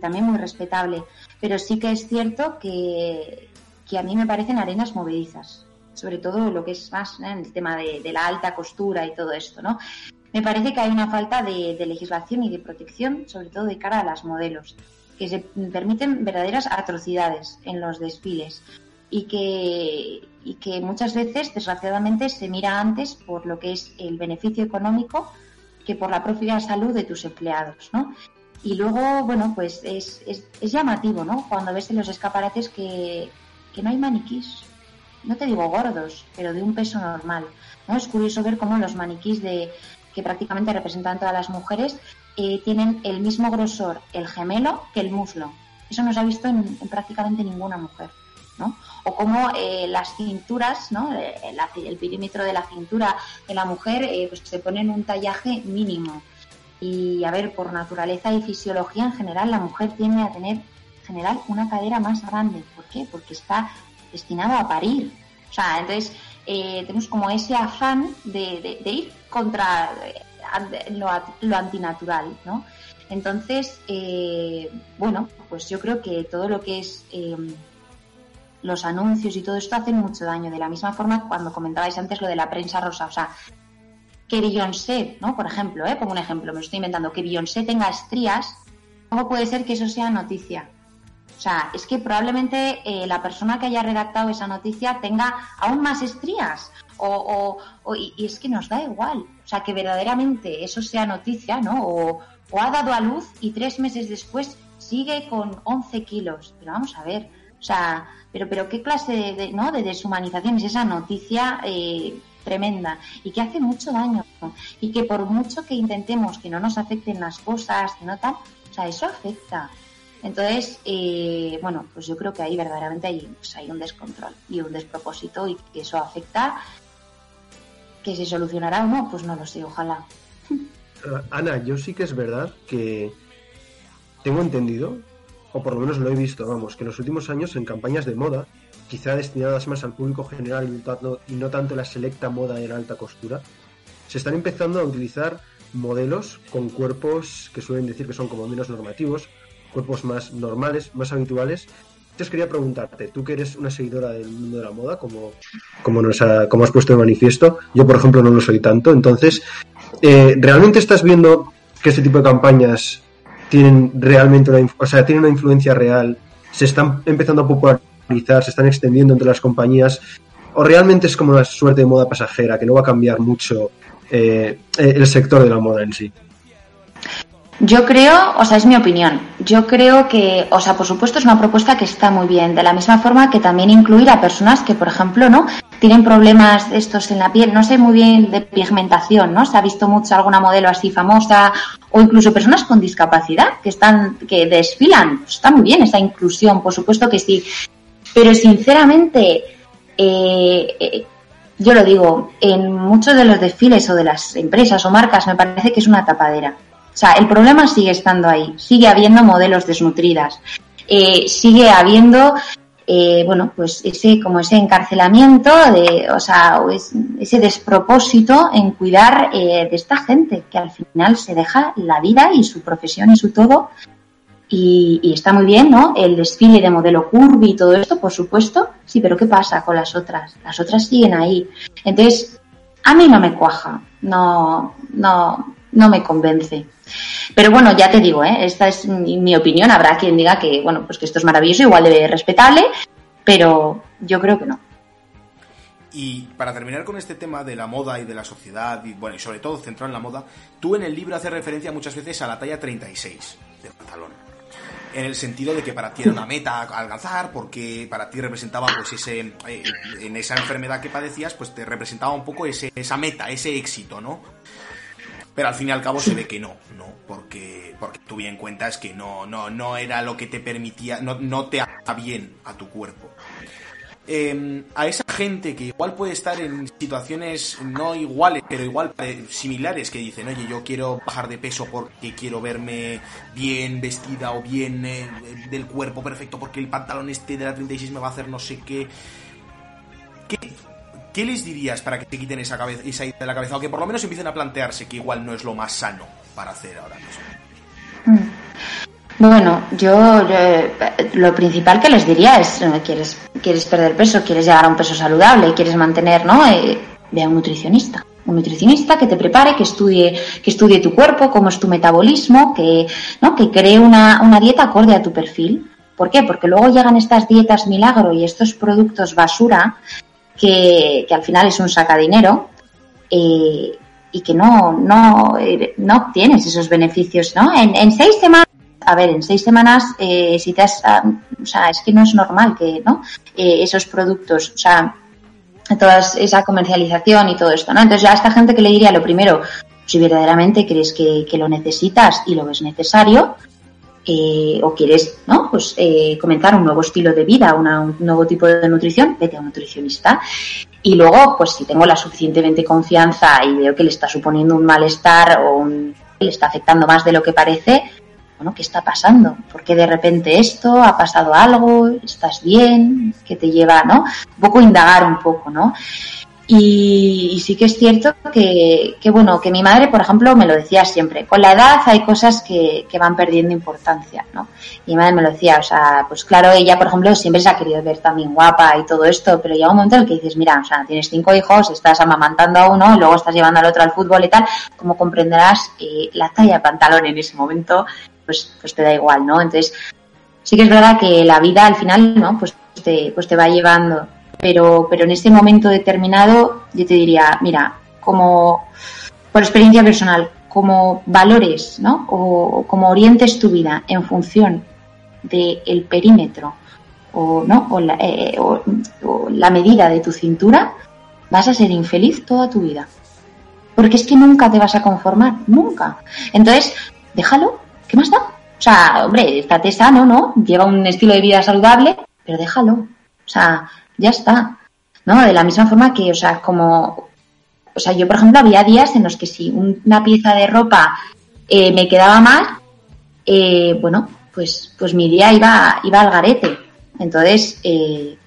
también muy respetable. Pero sí que es cierto que, a mí me parecen arenas movedizas, sobre todo lo que es más en el tema de, de, la alta costura y todo esto, ¿no? Me parece que hay una falta de, legislación y de protección, sobre todo de cara a las modelos, que se permiten verdaderas atrocidades en los desfiles y que, y que muchas veces, desgraciadamente, se mira antes por lo que es el beneficio económico que por la propia salud de tus empleados, ¿no? Y luego, bueno, pues es, es, llamativo, ¿no? Cuando ves en los escaparates que, que no hay maniquís, no te digo gordos, pero de un peso normal. ¿no? Es curioso ver cómo los maniquís de, que prácticamente representan todas las mujeres, eh, tienen el mismo grosor, el gemelo, que el muslo. Eso no se ha visto en, prácticamente ninguna mujer. ¿no? O como eh, las cinturas, ¿no? Eh, el, perímetro de la cintura de la mujer pues se pone en un tallaje mínimo. Y a ver, por naturaleza y fisiología en general, la mujer tiene a tener en general una cadera más grande. ¿Por qué? Porque está destinada a parir. O sea, entonces tenemos como ese afán de, ir contra eh, lo, lo antinatural, ¿no? Entonces, eh, bueno, pues yo creo que todo lo que es los anuncios y todo esto hacen mucho daño. De la misma forma, cuando comentabais antes lo de la prensa rosa, o sea, que Beyoncé, ¿no? Por ejemplo, ¿eh? Pongo un ejemplo, me estoy inventando, que Beyoncé tenga estrías, ¿cómo puede ser que eso sea noticia? O sea, es que probablemente eh, la persona que haya redactado esa noticia tenga aún más estrías o, y, es que nos da igual. O sea, que verdaderamente eso sea noticia, ¿no? O, ha dado a luz y tres meses después sigue con 11 kilos. Pero vamos a ver, o sea, pero, pero qué clase de, ¿no? de deshumanización es esa noticia eh, tremenda y que hace mucho daño. Y que por mucho que intentemos que no nos afecten las cosas, que no tal, o sea, eso afecta. Entonces, eh, bueno, pues yo creo que ahí verdaderamente hay, pues hay un descontrol y un despropósito y que eso afecta que se solucionará o no, pues no lo sé, ojalá. Eh, Ana, yo sí que es verdad que tengo entendido, o por lo menos lo he visto, vamos, que en los últimos años en campañas de moda, quizá destinadas más al público general y no tanto la selecta moda en alta costura, se están empezando a utilizar modelos con cuerpos que suelen decir que son como menos normativos, cuerpos más normales, más habituales, entonces quería preguntarte, tú que eres una seguidora del mundo de la moda, como, como, nos como has puesto de manifiesto, yo por ejemplo no lo soy tanto, entonces, eh, ¿realmente estás viendo que este tipo de campañas tienen realmente una, o sea, tienen una influencia real? ¿Se están empezando a popularizar? ¿Se están extendiendo entre las compañías? ¿O realmente es como una suerte de moda pasajera que no va a cambiar mucho eh, el sector de la moda en sí? Yo creo, o sea, es mi opinión. Yo creo que, o sea, por supuesto es una propuesta que está muy bien, de la misma forma que también incluir a personas que, por ejemplo, ¿no? Tienen problemas estos en la piel, no sé muy bien de pigmentación, ¿no? Se ha visto mucho alguna modelo así famosa, o incluso personas con discapacidad que están, que desfilan. Está muy bien esa inclusión, por supuesto que sí. Pero sinceramente, eh, eh, yo lo digo, en muchos de los desfiles o de las empresas o marcas me parece que es una tapadera o sea, el problema sigue estando ahí, sigue habiendo modelos desnutridas, eh, sigue habiendo, eh, bueno, pues ese como ese encarcelamiento, de, o sea, ese despropósito en cuidar eh, de esta gente que al final se deja la vida y su profesión y su todo. Y, está muy bien, ¿no? El desfile de modelo curvy y todo esto, por supuesto. Sí, pero ¿qué pasa con las otras? Las otras siguen ahí. Entonces, a mí no me cuaja. No, no, no me convence. Pero bueno, ya te digo, ¿eh? esta es mi, opinión. Habrá quien diga que, bueno, pues que esto es maravilloso, igual de respetable, pero yo creo que no. Y para terminar con este tema de la moda y de la sociedad, y bueno, y sobre todo centrado en la moda, tú en el libro haces referencia muchas veces a la talla 36 del pantalón. En el sentido de que para ti era una meta a alcanzar, porque para ti representaba pues ese, eh, en esa enfermedad que padecías, pues te representaba un poco ese, esa meta, ese éxito, ¿no? Pero al fin y al cabo se ve que no, ¿no? Porque, porque tú bien cuentas que no, no, no era lo que te permitía, no, no te haga bien a tu cuerpo. Em, a esa gente que igual puede estar en situaciones no iguales, pero igual similares, que dicen, oye, yo quiero bajar de peso porque quiero verme bien vestida o bien eh, del cuerpo perfecto porque el pantalón este de la 36 me va a hacer no sé qué. ¿Qué, ¿Qué les dirías para que te quiten esa, cabeza, esa idea de la cabeza? O que por lo menos empiecen a plantearse que igual no es lo más sano para hacer ahora mismo. Mm. Bueno, yo, lo principal que les diría es, eh, ¿quieres, quieres perder peso, quieres llegar a un peso saludable, quieres mantener, ¿no? Eh, ve a un nutricionista. Un nutricionista que te prepare, que estudie, que estudie tu cuerpo, cómo es tu metabolismo, que, ¿no? que cree una dieta acorde a tu perfil. ¿Por qué? Porque luego llegan estas dietas milagro y estos productos basura que, al final es un sacadinero eh, y que no, no, no obtienes esos beneficios, ¿no? En, seis semanas, a ver, en seis semanas, eh, si te has, o sea, es que no es normal que, ¿no? Eh, esos productos, o sea, toda esa comercialización y todo esto, ¿no? Entonces, a esta gente que le diría lo primero, si verdaderamente crees que, que lo necesitas y lo ves necesario, eh, o quieres ¿no? pues, eh, comenzar un nuevo estilo de vida, un nuevo tipo de nutrición, vete a un nutricionista. Y luego, pues si tengo la suficientemente confianza y veo que le está suponiendo un malestar o le está afectando más de lo que parece, bueno, ¿qué está pasando? ¿Por qué de repente esto? ¿Ha pasado algo? ¿Estás bien? ¿Qué te lleva, no? Un poco indagar un poco, ¿no? Y, sí que es cierto que, bueno, que mi madre, por ejemplo, me lo decía siempre. Con la edad hay cosas que, que, van perdiendo importancia, ¿no? Y mi madre me lo decía, o sea, pues claro, ella, por ejemplo, siempre se ha querido ver también guapa y todo esto, pero llega un momento en el que dices, mira, o sea, tienes cinco hijos, estás amamantando a uno y luego estás llevando al otro al fútbol y tal, como comprenderás, eh, la talla de pantalón en ese momento, pues, pues te da igual, ¿no? Entonces, sí que es verdad que la vida al final, ¿no? Pues te, pues te va llevando pero, pero en este momento determinado yo te diría, mira, como por experiencia personal, como valores, ¿no? O como orientes tu vida en función del perímetro o, ¿no? O la, eh, o la medida de tu cintura, vas a ser infeliz toda tu vida. Porque es que nunca te vas a conformar, nunca. Entonces, déjalo, ¿qué más da? O sea, hombre, estate sano, ¿no? Lleva un estilo de vida saludable, pero déjalo. O sea, ya está. ¿No? De la misma forma que, o sea, como, o sea, yo por ejemplo había días en los que si una pieza de ropa eh, me quedaba mal, eh, bueno, pues, pues mi día iba, iba al garete. Entonces, eh,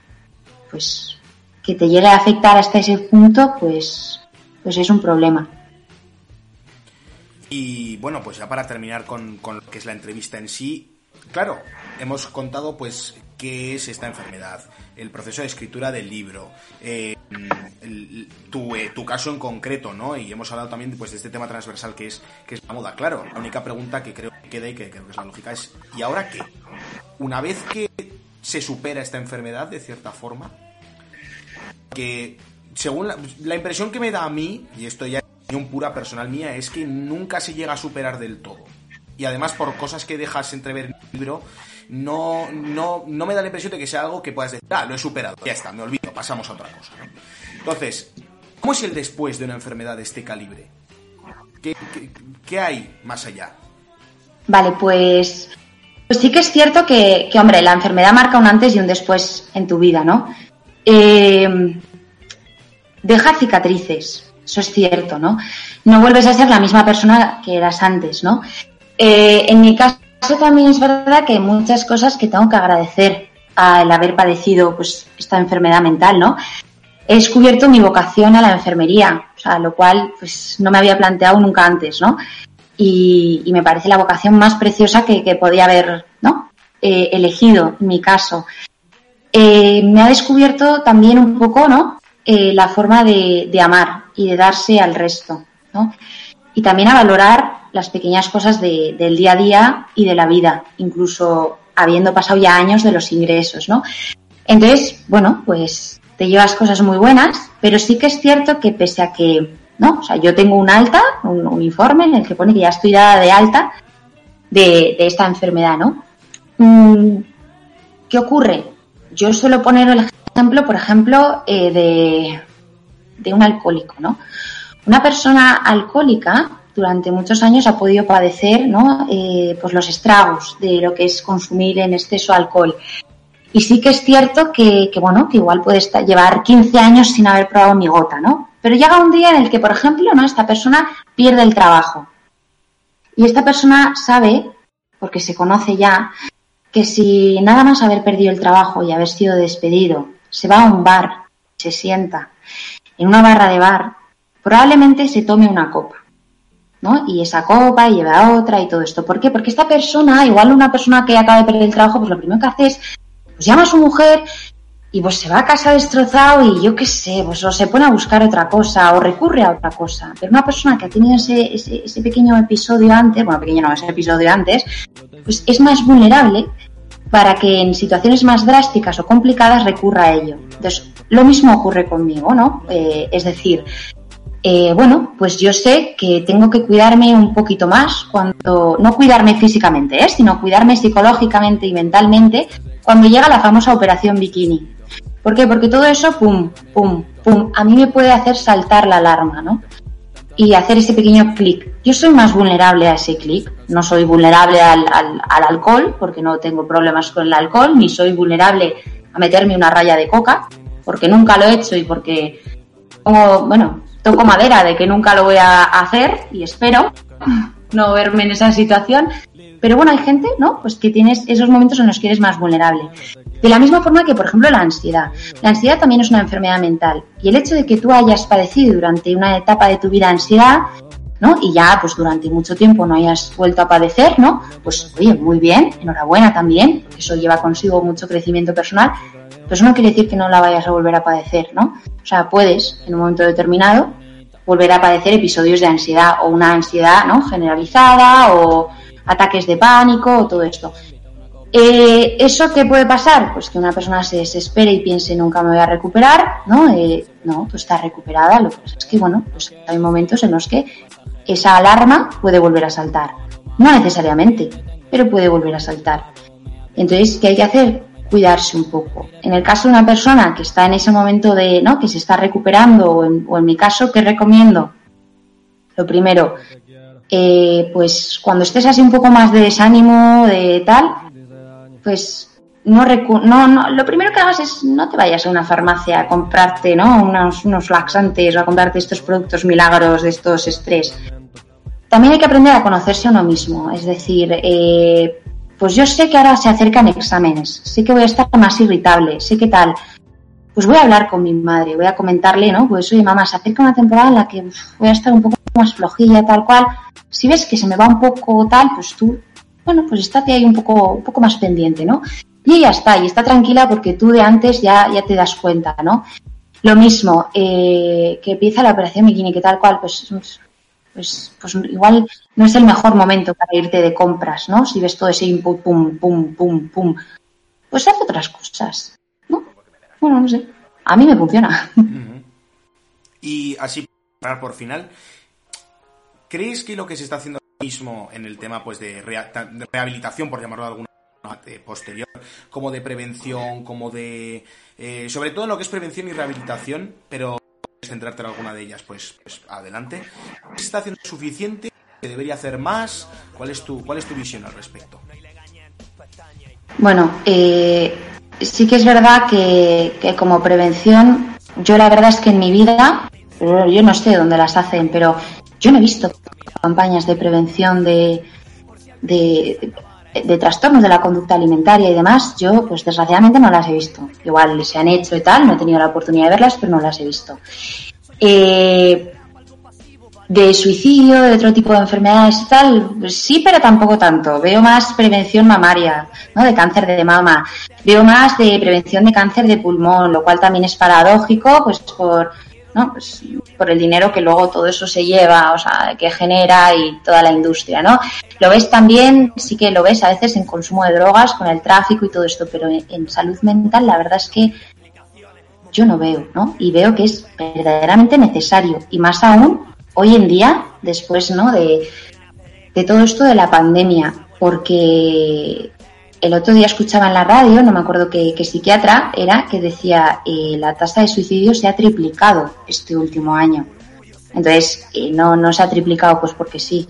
pues que te llegue a afectar hasta ese punto, pues, pues es un problema. Y bueno, pues ya para terminar con, con lo que es la entrevista en sí, claro, hemos contado pues qué es esta enfermedad, el proceso de escritura del libro, eh, tu, eh, tu, caso en concreto, ¿no? Y hemos hablado también pues, de este tema transversal que es, que es la moda. Claro, la única pregunta que creo que queda y que creo que es la lógica es, ¿y ahora qué? Una vez que se supera esta enfermedad, de cierta forma, que según la, impresión que me da a mí, y esto ya es opinión pura personal mía, es que nunca se llega a superar del todo. Y además por cosas que dejas entrever en el libro, no, no, no me da la impresión de que sea algo que puedas decir, ah, lo he superado, ya está, me olvido, pasamos a otra cosa. Entonces, ¿cómo es el después de una enfermedad de este calibre? ¿Qué, hay más allá? Vale, pues, pues sí que es cierto que, hombre, la enfermedad marca un antes y un después en tu vida, ¿no? Eh, deja cicatrices, eso es cierto, ¿no? No vuelves a ser la misma persona que eras antes, ¿no? Eh, en mi caso también es verdad que hay muchas cosas que tengo que agradecer al haber padecido pues esta enfermedad mental, ¿no? He descubierto mi vocación a la enfermería, o sea, lo cual pues no me había planteado nunca antes, ¿no? Y, me parece la vocación más preciosa que, podía haber, ¿no? Eh, elegido en mi caso. Eh, me ha descubierto también un poco, ¿no? Eh, la forma de, de, amar y de darse al resto, ¿no? Y también a valorar las pequeñas cosas del día a día y de la vida, incluso habiendo pasado ya años de los ingresos, ¿no? Entonces, bueno, pues te llevas cosas muy buenas, pero sí que es cierto que pese a que, ¿no? O sea, yo tengo un alta, un, informe en el que pone que ya estoy dada de alta de, esta enfermedad, ¿no? Mm, ¿Qué ocurre? Yo suelo poner el ejemplo, por ejemplo, eh, de, de un alcohólico, ¿no? Una persona alcohólica durante muchos años ha podido padecer ¿no? Eh, pues los estragos de lo que es consumir en exceso alcohol. Y sí que es cierto que, bueno, que igual puede estar, llevar 15 años sin haber probado mi gota, ¿no? Pero llega un día en el que, por ejemplo, ¿no? esta persona pierde el trabajo. Y esta persona sabe, porque se conoce ya, que si nada más haber perdido el trabajo y haber sido despedido, se va a un bar, se sienta en una barra de bar, probablemente se tome una copa. ¿no? Y esa copa y lleva otra y todo esto. ¿Por qué? Porque esta persona, igual una persona que acaba de perder el trabajo, pues lo primero que hace es, pues llama a su mujer y pues se va a casa destrozado y yo qué sé, pues o se pone a buscar otra cosa o recurre a otra cosa. Pero una persona que ha tenido ese, ese, ese pequeño episodio antes, bueno, pequeño no, ese episodio antes, pues es más vulnerable para que en situaciones más drásticas o complicadas recurra a ello. Entonces, lo mismo ocurre conmigo, ¿no? Eh, es decir, eh, bueno, pues yo sé que tengo que cuidarme un poquito más cuando, no cuidarme físicamente, ¿eh? sino cuidarme psicológicamente y mentalmente cuando llega la famosa operación bikini. ¿Por qué? Porque todo eso, pum, pum, pum, a mí me puede hacer saltar la alarma, ¿no? Y hacer ese pequeño clic. Yo soy más vulnerable a ese clic. No soy vulnerable al, al, al alcohol, porque no tengo problemas con el alcohol, ni soy vulnerable a meterme una raya de coca, porque nunca lo he hecho y porque, como, bueno, toco madera de que nunca lo voy a hacer y espero no verme en esa situación. Pero bueno, hay gente, ¿no? Pues que tienes esos momentos en los que eres más vulnerable. De la misma forma que, por ejemplo, la ansiedad. La ansiedad también es una enfermedad mental. Y el hecho de que tú hayas padecido durante una etapa de tu vida ansiedad, ¿no? Y ya, pues durante mucho tiempo no hayas vuelto a padecer, ¿no? Pues, oye, muy bien, enhorabuena también, porque eso lleva consigo mucho crecimiento personal. Pero eso no quiere decir que no la vayas a volver a padecer, ¿no? O sea, puedes, en un momento determinado, volver a padecer episodios de ansiedad o una ansiedad ¿no? generalizada o ataques de pánico o todo esto. Eh, ¿Eso qué puede pasar? Pues que una persona se desespere y piense nunca me voy a recuperar, ¿no? Eh, no, tú estás recuperada, lo que pasa es que, bueno, pues hay momentos en los que esa alarma puede volver a saltar. No necesariamente, pero puede volver a saltar. Entonces, ¿qué hay que hacer? cuidarse un poco. En el caso de una persona que está en ese momento de, ¿no? Que se está recuperando, o en, mi caso, ¿qué recomiendo? Lo primero, eh, pues cuando estés así un poco más de desánimo, de tal, pues no, no, no, lo primero que hagas es no te vayas a una farmacia a comprarte, ¿no? Unos, unos laxantes o a comprarte estos productos milagros de estos estrés. También hay que aprender a conocerse uno mismo, es decir, eh, pues yo sé que ahora se acercan exámenes, sé que voy a estar más irritable, sé que tal. Pues voy a hablar con mi madre, voy a comentarle, ¿no? Pues oye, mamá, se acerca una temporada en la que voy a estar un poco más flojilla, tal cual. Si ves que se me va un poco tal, pues tú, bueno, pues estate ahí un poco, un poco más pendiente, ¿no? Y ya está, y está tranquila porque tú de antes ya, ya te das cuenta, ¿no? Lo mismo, eh, que empieza la operación bikini, que tal cual, pues pues, pues igual no es el mejor momento para irte de compras, ¿no? Si ves todo ese input, pum, pum, pum, pum, pues haz otras cosas, ¿no? Bueno, no sé. A mí me funciona. Y así, para por final, ¿crees que lo que se está haciendo ahora mismo en el tema pues de, rehabilitación, por llamarlo de alguna manera, posterior, como de prevención, como de... Eh, sobre todo lo que es prevención y rehabilitación, pero centrarte en alguna de ellas, pues, pues adelante. ¿Se está haciendo suficiente? ¿Se debería hacer más? ¿Cuál es tu, cuál es tu visión al respecto? Bueno, eh, sí que es verdad que, que, como prevención, yo la verdad es que en mi vida, yo no sé dónde las hacen, pero yo no he visto campañas de prevención de, de, de trastornos de la conducta alimentaria y demás, yo pues desgraciadamente no las he visto. Igual se han hecho y tal, no he tenido la oportunidad de verlas, pero no las he visto. Eh, de suicidio, de otro tipo de enfermedades y tal, pues sí, pero tampoco tanto. Veo más prevención mamaria, ¿no? De cáncer de mama. Veo más de prevención de cáncer de pulmón, lo cual también es paradójico, pues por, ¿no? Pues por el dinero que luego todo eso se lleva, o sea, que genera y toda la industria, ¿no? Lo ves también, sí que lo ves a veces en consumo de drogas, con el tráfico y todo esto, pero en, salud mental la verdad es que yo no veo, ¿no? Y veo que es verdaderamente necesario, y más aún hoy en día, después, ¿no? De, de todo esto de la pandemia, porque el otro día escuchaba en la radio, no me acuerdo qué, psiquiatra era, que decía eh, la tasa de suicidio se ha triplicado este último año. Entonces, eh, no, no se ha triplicado pues porque sí,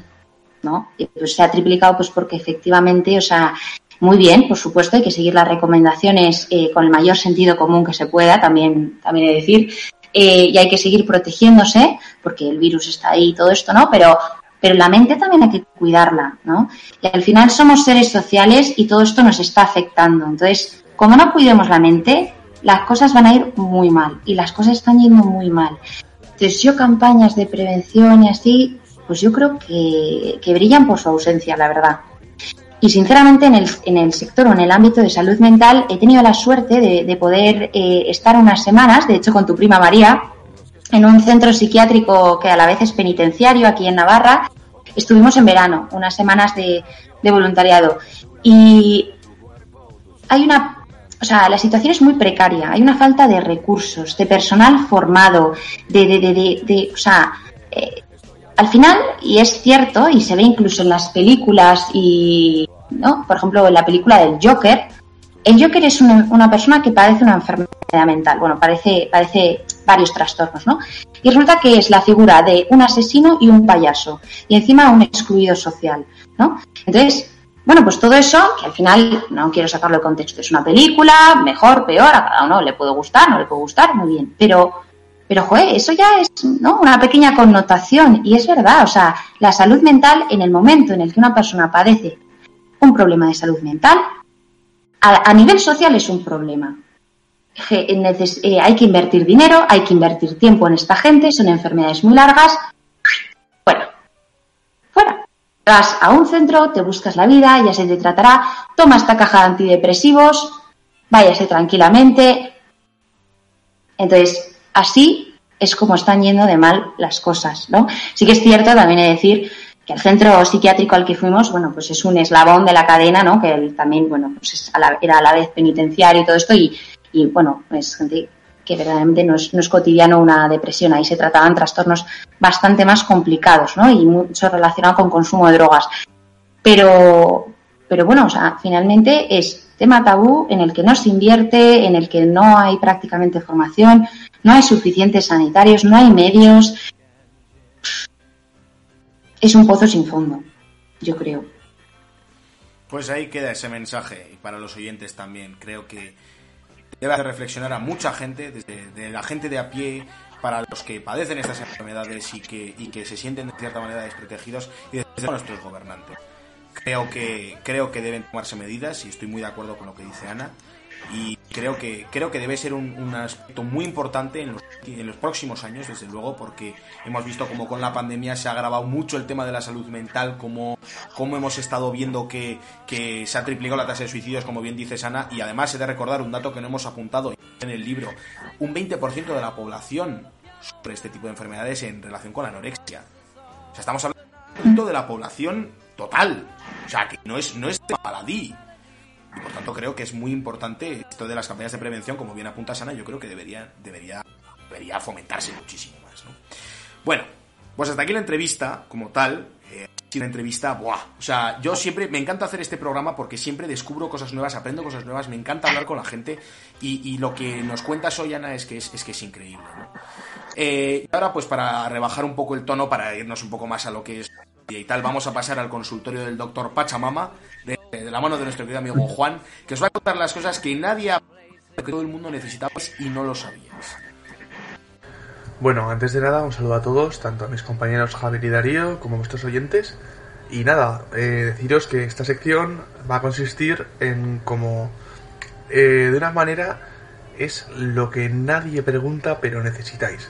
¿no? Pues se ha triplicado pues porque efectivamente, o sea, muy bien, por supuesto, hay que seguir las recomendaciones eh, con el mayor sentido común que se pueda, también, también he de decir, y hay que seguir protegiéndose, porque el virus está ahí y todo esto, ¿no? Pero pero la mente también hay que cuidarla, ¿no? Y al final somos seres sociales y todo esto nos está afectando. Entonces, como no cuidemos la mente, las cosas van a ir muy mal y las cosas están yendo muy mal. Entonces, yo campañas de prevención y así, pues yo creo que, brillan por su ausencia, la verdad. Y sinceramente en el, en el sector o en el ámbito de salud mental he tenido la suerte de, poder eh, estar unas semanas, de hecho con tu prima María, en un centro psiquiátrico que a la vez es penitenciario aquí en Navarra. Estuvimos en verano, unas semanas de, voluntariado. Y hay una o sea, la situación es muy precaria, hay una falta de recursos, de personal formado, de, de, de, de o sea, eh, al final, y es cierto, y se ve incluso en las películas y, ¿no? Por ejemplo, en la película del Joker, el Joker es una, una persona que padece una enfermedad mental, bueno, parece, parece varios trastornos, ¿no? Y resulta que es la figura de un asesino y un payaso, y encima un excluido social, ¿no? Entonces, bueno, pues todo eso, que al final no quiero sacarlo de contexto, es una película, mejor, peor, a cada uno le puede gustar, no le puede gustar, muy bien, pero, pero, joder, eso ya es, ¿no? Una pequeña connotación, y es verdad, o sea, la salud mental en el momento en el que una persona padece un problema de salud mental, a nivel social es un problema, eh, hay que invertir dinero, hay que invertir tiempo en esta gente, son enfermedades muy largas. Fuera. Fuera. Vas a un centro, te buscas la vida, ya se te tratará, toma esta caja de antidepresivos, váyase tranquilamente. Entonces, así es como están yendo de mal las cosas, ¿no? Sí que es cierto, también he de decir, que el centro psiquiátrico al que fuimos, bueno, pues es un eslabón de la cadena, ¿no? Que él también, bueno, pues era a la vez penitenciario y todo esto, y, y bueno, es gente que verdaderamente no es, no es cotidiano una depresión, ahí se trataban trastornos bastante más complicados, ¿no? Y mucho relacionado con consumo de drogas. Pero, pero bueno, o sea, finalmente es tema tabú en el que no se invierte, en el que no hay prácticamente formación, no hay suficientes sanitarios, no hay medios. Es un pozo sin fondo, yo creo. Pues ahí queda ese mensaje y para los oyentes también. Creo que debe hacer reflexionar a mucha gente, desde la gente de a pie, para los que padecen estas enfermedades y que, y que se sienten de cierta manera desprotegidos y desde nuestros gobernantes. Creo que, creo que deben tomarse medidas y estoy muy de acuerdo con lo que dice Ana y creo que creo que debe ser un, aspecto muy importante en los, próximos años desde luego porque hemos visto como con la pandemia se ha agravado mucho el tema de la salud mental como, como hemos estado viendo que, se ha triplicado la tasa de suicidios como bien dice Sana y además he de recordar un dato que no hemos apuntado en el libro. Un 20% de la población sufre este tipo de enfermedades en relación con la anorexia. O sea estamos hablando de la población total. O sea que no es no es por tanto creo que es muy importante esto de las campañas de prevención, como bien apunta Sana, yo creo que debería, debería, debería fomentarse muchísimo más. ¿no? Bueno, pues hasta aquí la entrevista como tal. Eh, una entrevista, ¡buah! O sea, yo siempre me encanta hacer este programa porque siempre descubro cosas nuevas, aprendo cosas nuevas, me encanta hablar con la gente y, lo que nos cuentas hoy, Ana, es que es, es que es increíble. ¿no? Eh, ahora, pues para rebajar un poco el tono, para irnos un poco más a lo que es y tal, vamos a pasar al consultorio del doctor Pachamama, de, la mano de nuestro querido amigo Juan, que os va a contar las cosas que nadie ha que todo el mundo necesitamos y no lo sabías. Bueno, antes de nada, un saludo a todos, tanto a mis compañeros Javier y Darío como a vuestros oyentes. Y nada, eh, deciros que esta sección va a consistir en como eh, de una manera es lo que nadie pregunta pero necesitáis.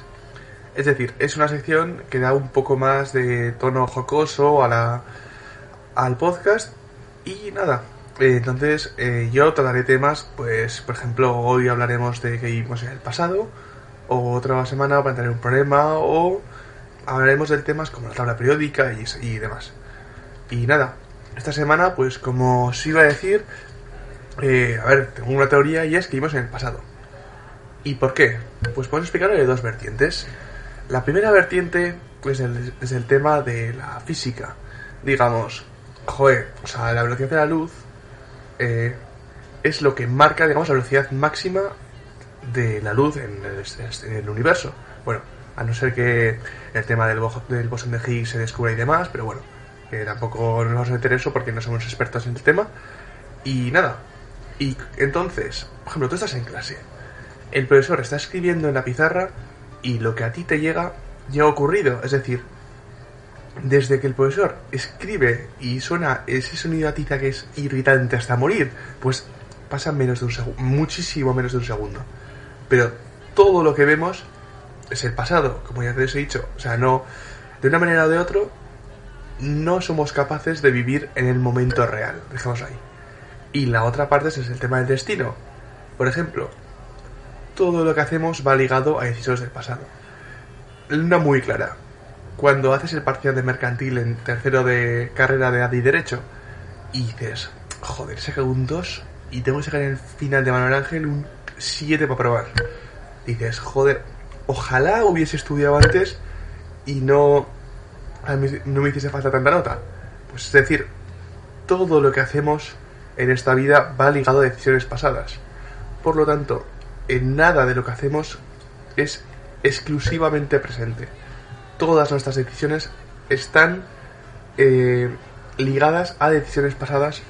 Es decir, es una sección que da un poco más de tono jocoso a la, al podcast y nada. Eh, entonces eh, yo trataré temas, pues por ejemplo hoy hablaremos de que vimos en el pasado, o otra semana tener un problema, o hablaremos de temas como la tabla periódica y, y demás. Y nada, esta semana, pues como os iba a decir, eh, a ver, tengo una teoría y es que vivimos en el pasado. ¿Y por qué? Pues puedo explicarlo de dos vertientes. La primera vertiente, pues es el tema de la física. Digamos, joder, o sea, la velocidad de la luz eh, es lo que marca, digamos, la velocidad máxima de la luz en el, universo. Bueno, a no ser que el tema del, del bosón de Higgs se descubra y demás, pero bueno, tampoco nos vamos a meter eso porque no somos expertos en el tema. Y nada, y entonces, por ejemplo, tú estás en clase, el profesor está escribiendo en la pizarra y lo que a ti te llega ya ha ocurrido, es decir, desde que el profesor escribe y suena ese sonido a tiza que es irritante hasta morir, pues pasa menos de un segundo, muchísimo menos de un segundo. Pero todo lo que vemos es el pasado, como ya te he dicho. O sea, no, de una manera o de otra, no somos capaces de vivir en el momento real. Dejemos ahí. Y la otra parte es el tema del destino. Por ejemplo, todo lo que hacemos va ligado a decisiones del pasado. Una muy clara. Cuando haces el parcial de mercantil en tercero de carrera de ADI Derecho y dices, joder, saca un 2 y tengo que sacar en el final de Manuel Ángel un 7 para probar. Dices, joder, ojalá hubiese estudiado antes y no, no me hiciese falta tanta nota. Pues es decir, todo lo que hacemos en esta vida va ligado a decisiones pasadas. Por lo tanto, en nada de lo que hacemos es exclusivamente presente. Todas nuestras decisiones están eh, ligadas a decisiones pasadas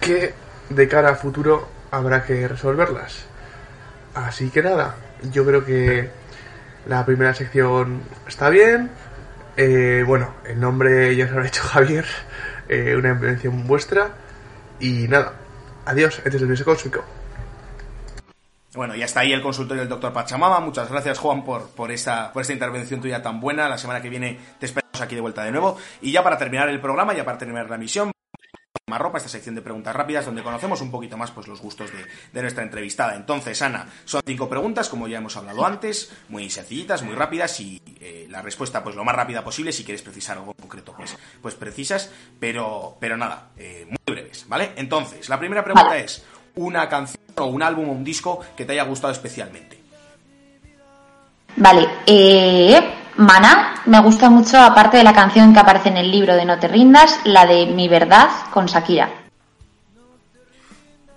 que de cara a futuro habrá que resolverlas. Así que nada, yo creo que la primera sección está bien. Eh, bueno, el nombre ya se lo ha hecho Javier, eh, una invención vuestra. Y nada, adiós, este es el viaje cósmico. Bueno, ya está ahí el consultorio del doctor Pachamama. Muchas gracias, Juan, por, por, esta, por esta intervención tuya tan buena. La semana que viene te esperamos aquí de vuelta de nuevo. Y ya para terminar el programa, ya para terminar la misión, más ropa, esta sección de preguntas rápidas donde conocemos un poquito más pues, los gustos de, nuestra entrevistada. Entonces, Ana, son cinco preguntas, como ya hemos hablado antes, muy sencillitas, muy rápidas y eh, la respuesta pues lo más rápida posible. Si quieres precisar algo concreto, pues, pues precisas, pero, pero nada, eh, muy breves, ¿vale? Entonces, la primera pregunta es, ¿una canción o un álbum o un disco que te haya gustado especialmente? Vale, eh, Mana me gusta mucho, aparte de la canción que aparece en el libro de No te rindas, la de Mi verdad con Shakira.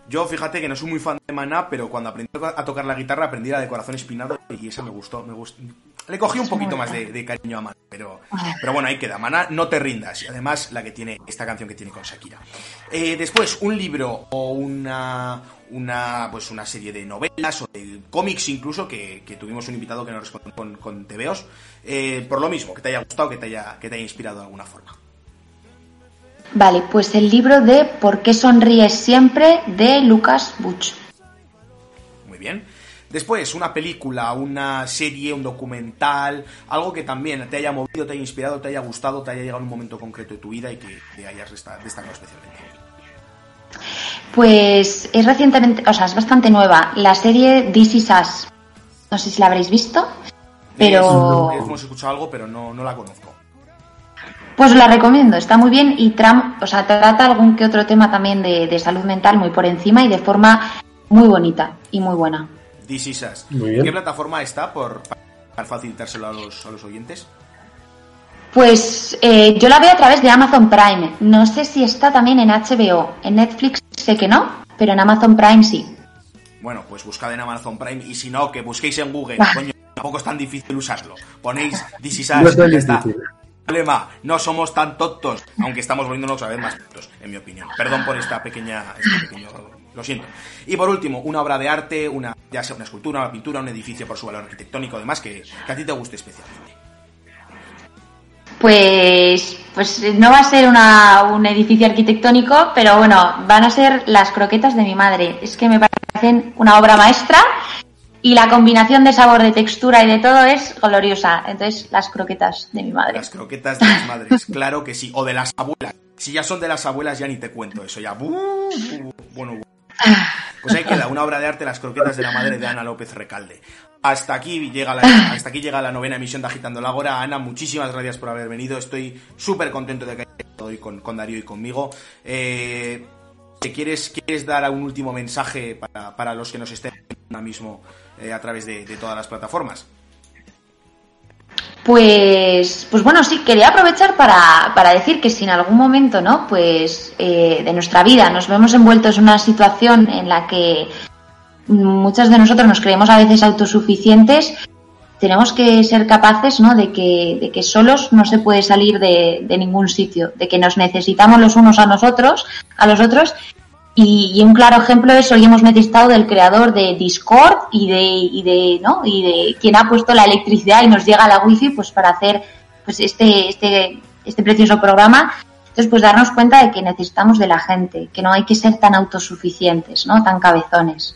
Yo fíjate que no soy muy fan de Maná, pero cuando aprendí a tocar la guitarra aprendí la de Corazón Espinado y esa me gustó, me gustó. Le cogí un poquito más de, cariño a Maná, pero, pero bueno, ahí queda. Maná, no te rindas. Y además la que tiene, esta canción que tiene con Shakira. Eh, después, un libro o una, una, pues una serie de novelas o de cómics incluso, que, tuvimos un invitado que nos respondió con, con TVOs, eh, por lo mismo, que te haya gustado, que te haya, que te haya inspirado de alguna forma. Vale, pues el libro de ¿Por qué sonríes siempre? de Lucas Butch. Muy bien. Después, una película, una serie, un documental, algo que también te haya movido, te haya inspirado, te haya gustado, te haya llegado un momento concreto de tu vida y que te hayas destacado especialmente. Pues es recientemente, o sea, es bastante nueva. La serie This Is Us. No sé si la habréis visto, pero... hemos escuchado algo, pero no, no la conozco. Pues la recomiendo, está muy bien y Trump, o sea, trata algún que otro tema también de, salud mental muy por encima y de forma muy bonita y muy buena. This Is Us. ¿Qué plataforma está por, para facilitárselo a los, a los oyentes? Pues eh, yo la veo a través de Amazon Prime. No sé si está también en HBO. En Netflix sé que no, pero en Amazon Prime sí. Bueno, pues buscad en Amazon Prime y si no, que busquéis en Google. Coño, tampoco es tan difícil usarlo. Ponéis This is no está. Problema, no somos tan tontos, aunque estamos volviéndonos a ver más tontos, en mi opinión. Perdón por esta pequeña, este pequeño, lo siento. Y por último, una obra de arte, una, ya sea una escultura, una pintura, un edificio por su valor arquitectónico, además que, que a ti te guste especialmente. Pues, pues no va a ser una, un edificio arquitectónico, pero bueno, van a ser las croquetas de mi madre. Es que me parecen una obra maestra y la combinación de sabor, de textura y de todo es gloriosa. Entonces, las croquetas de mi madre. Las croquetas de mis madres, claro que sí. O de las abuelas. Si ya son de las abuelas, ya ni te cuento eso. Ya. bueno. Pues ahí queda una obra de arte, Las croquetas de la madre de Ana López Recalde. Hasta aquí llega la, hasta aquí llega la novena emisión de Agitando la Agora. Ana, muchísimas gracias por haber venido. Estoy súper contento de que hayas estado hoy con, con Darío y conmigo. Eh, ¿quieres, ¿Quieres dar un último mensaje para, para los que nos estén ahora mismo eh, a través de, todas las plataformas? Pues, pues bueno, sí, quería aprovechar para, para decir que si en algún momento, ¿no? Pues eh, de nuestra vida nos vemos envueltos en una situación en la que muchas de nosotros nos creemos a veces autosuficientes, tenemos que ser capaces, ¿no? De que, de que solos no se puede salir de, ningún sitio, de que nos necesitamos los unos a nosotros, a los otros y, y, un claro ejemplo es hoy hemos necesitado del creador de Discord y de, y de, ¿no? Y de quien ha puesto la electricidad y nos llega la wifi pues para hacer pues este, este, este precioso programa. Entonces pues darnos cuenta de que necesitamos de la gente, que no hay que ser tan autosuficientes, ¿no? Tan cabezones.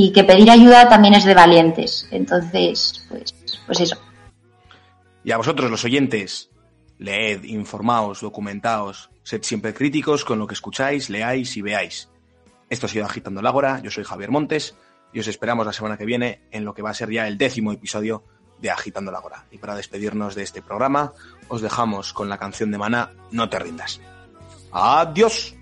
Y que pedir ayuda también es de valientes. Entonces, pues, pues eso. Y a vosotros los oyentes, leed, informaos, documentaos, sed siempre críticos con lo que escucháis, leáis y veáis. Esto ha sido Agitando el Ágora, yo soy Javier Montes y os esperamos la semana que viene en lo que va a ser ya el décimo episodio de Agitando el Ágora. Y para despedirnos de este programa, os dejamos con la canción de Mana No te rindas. ¡Adiós!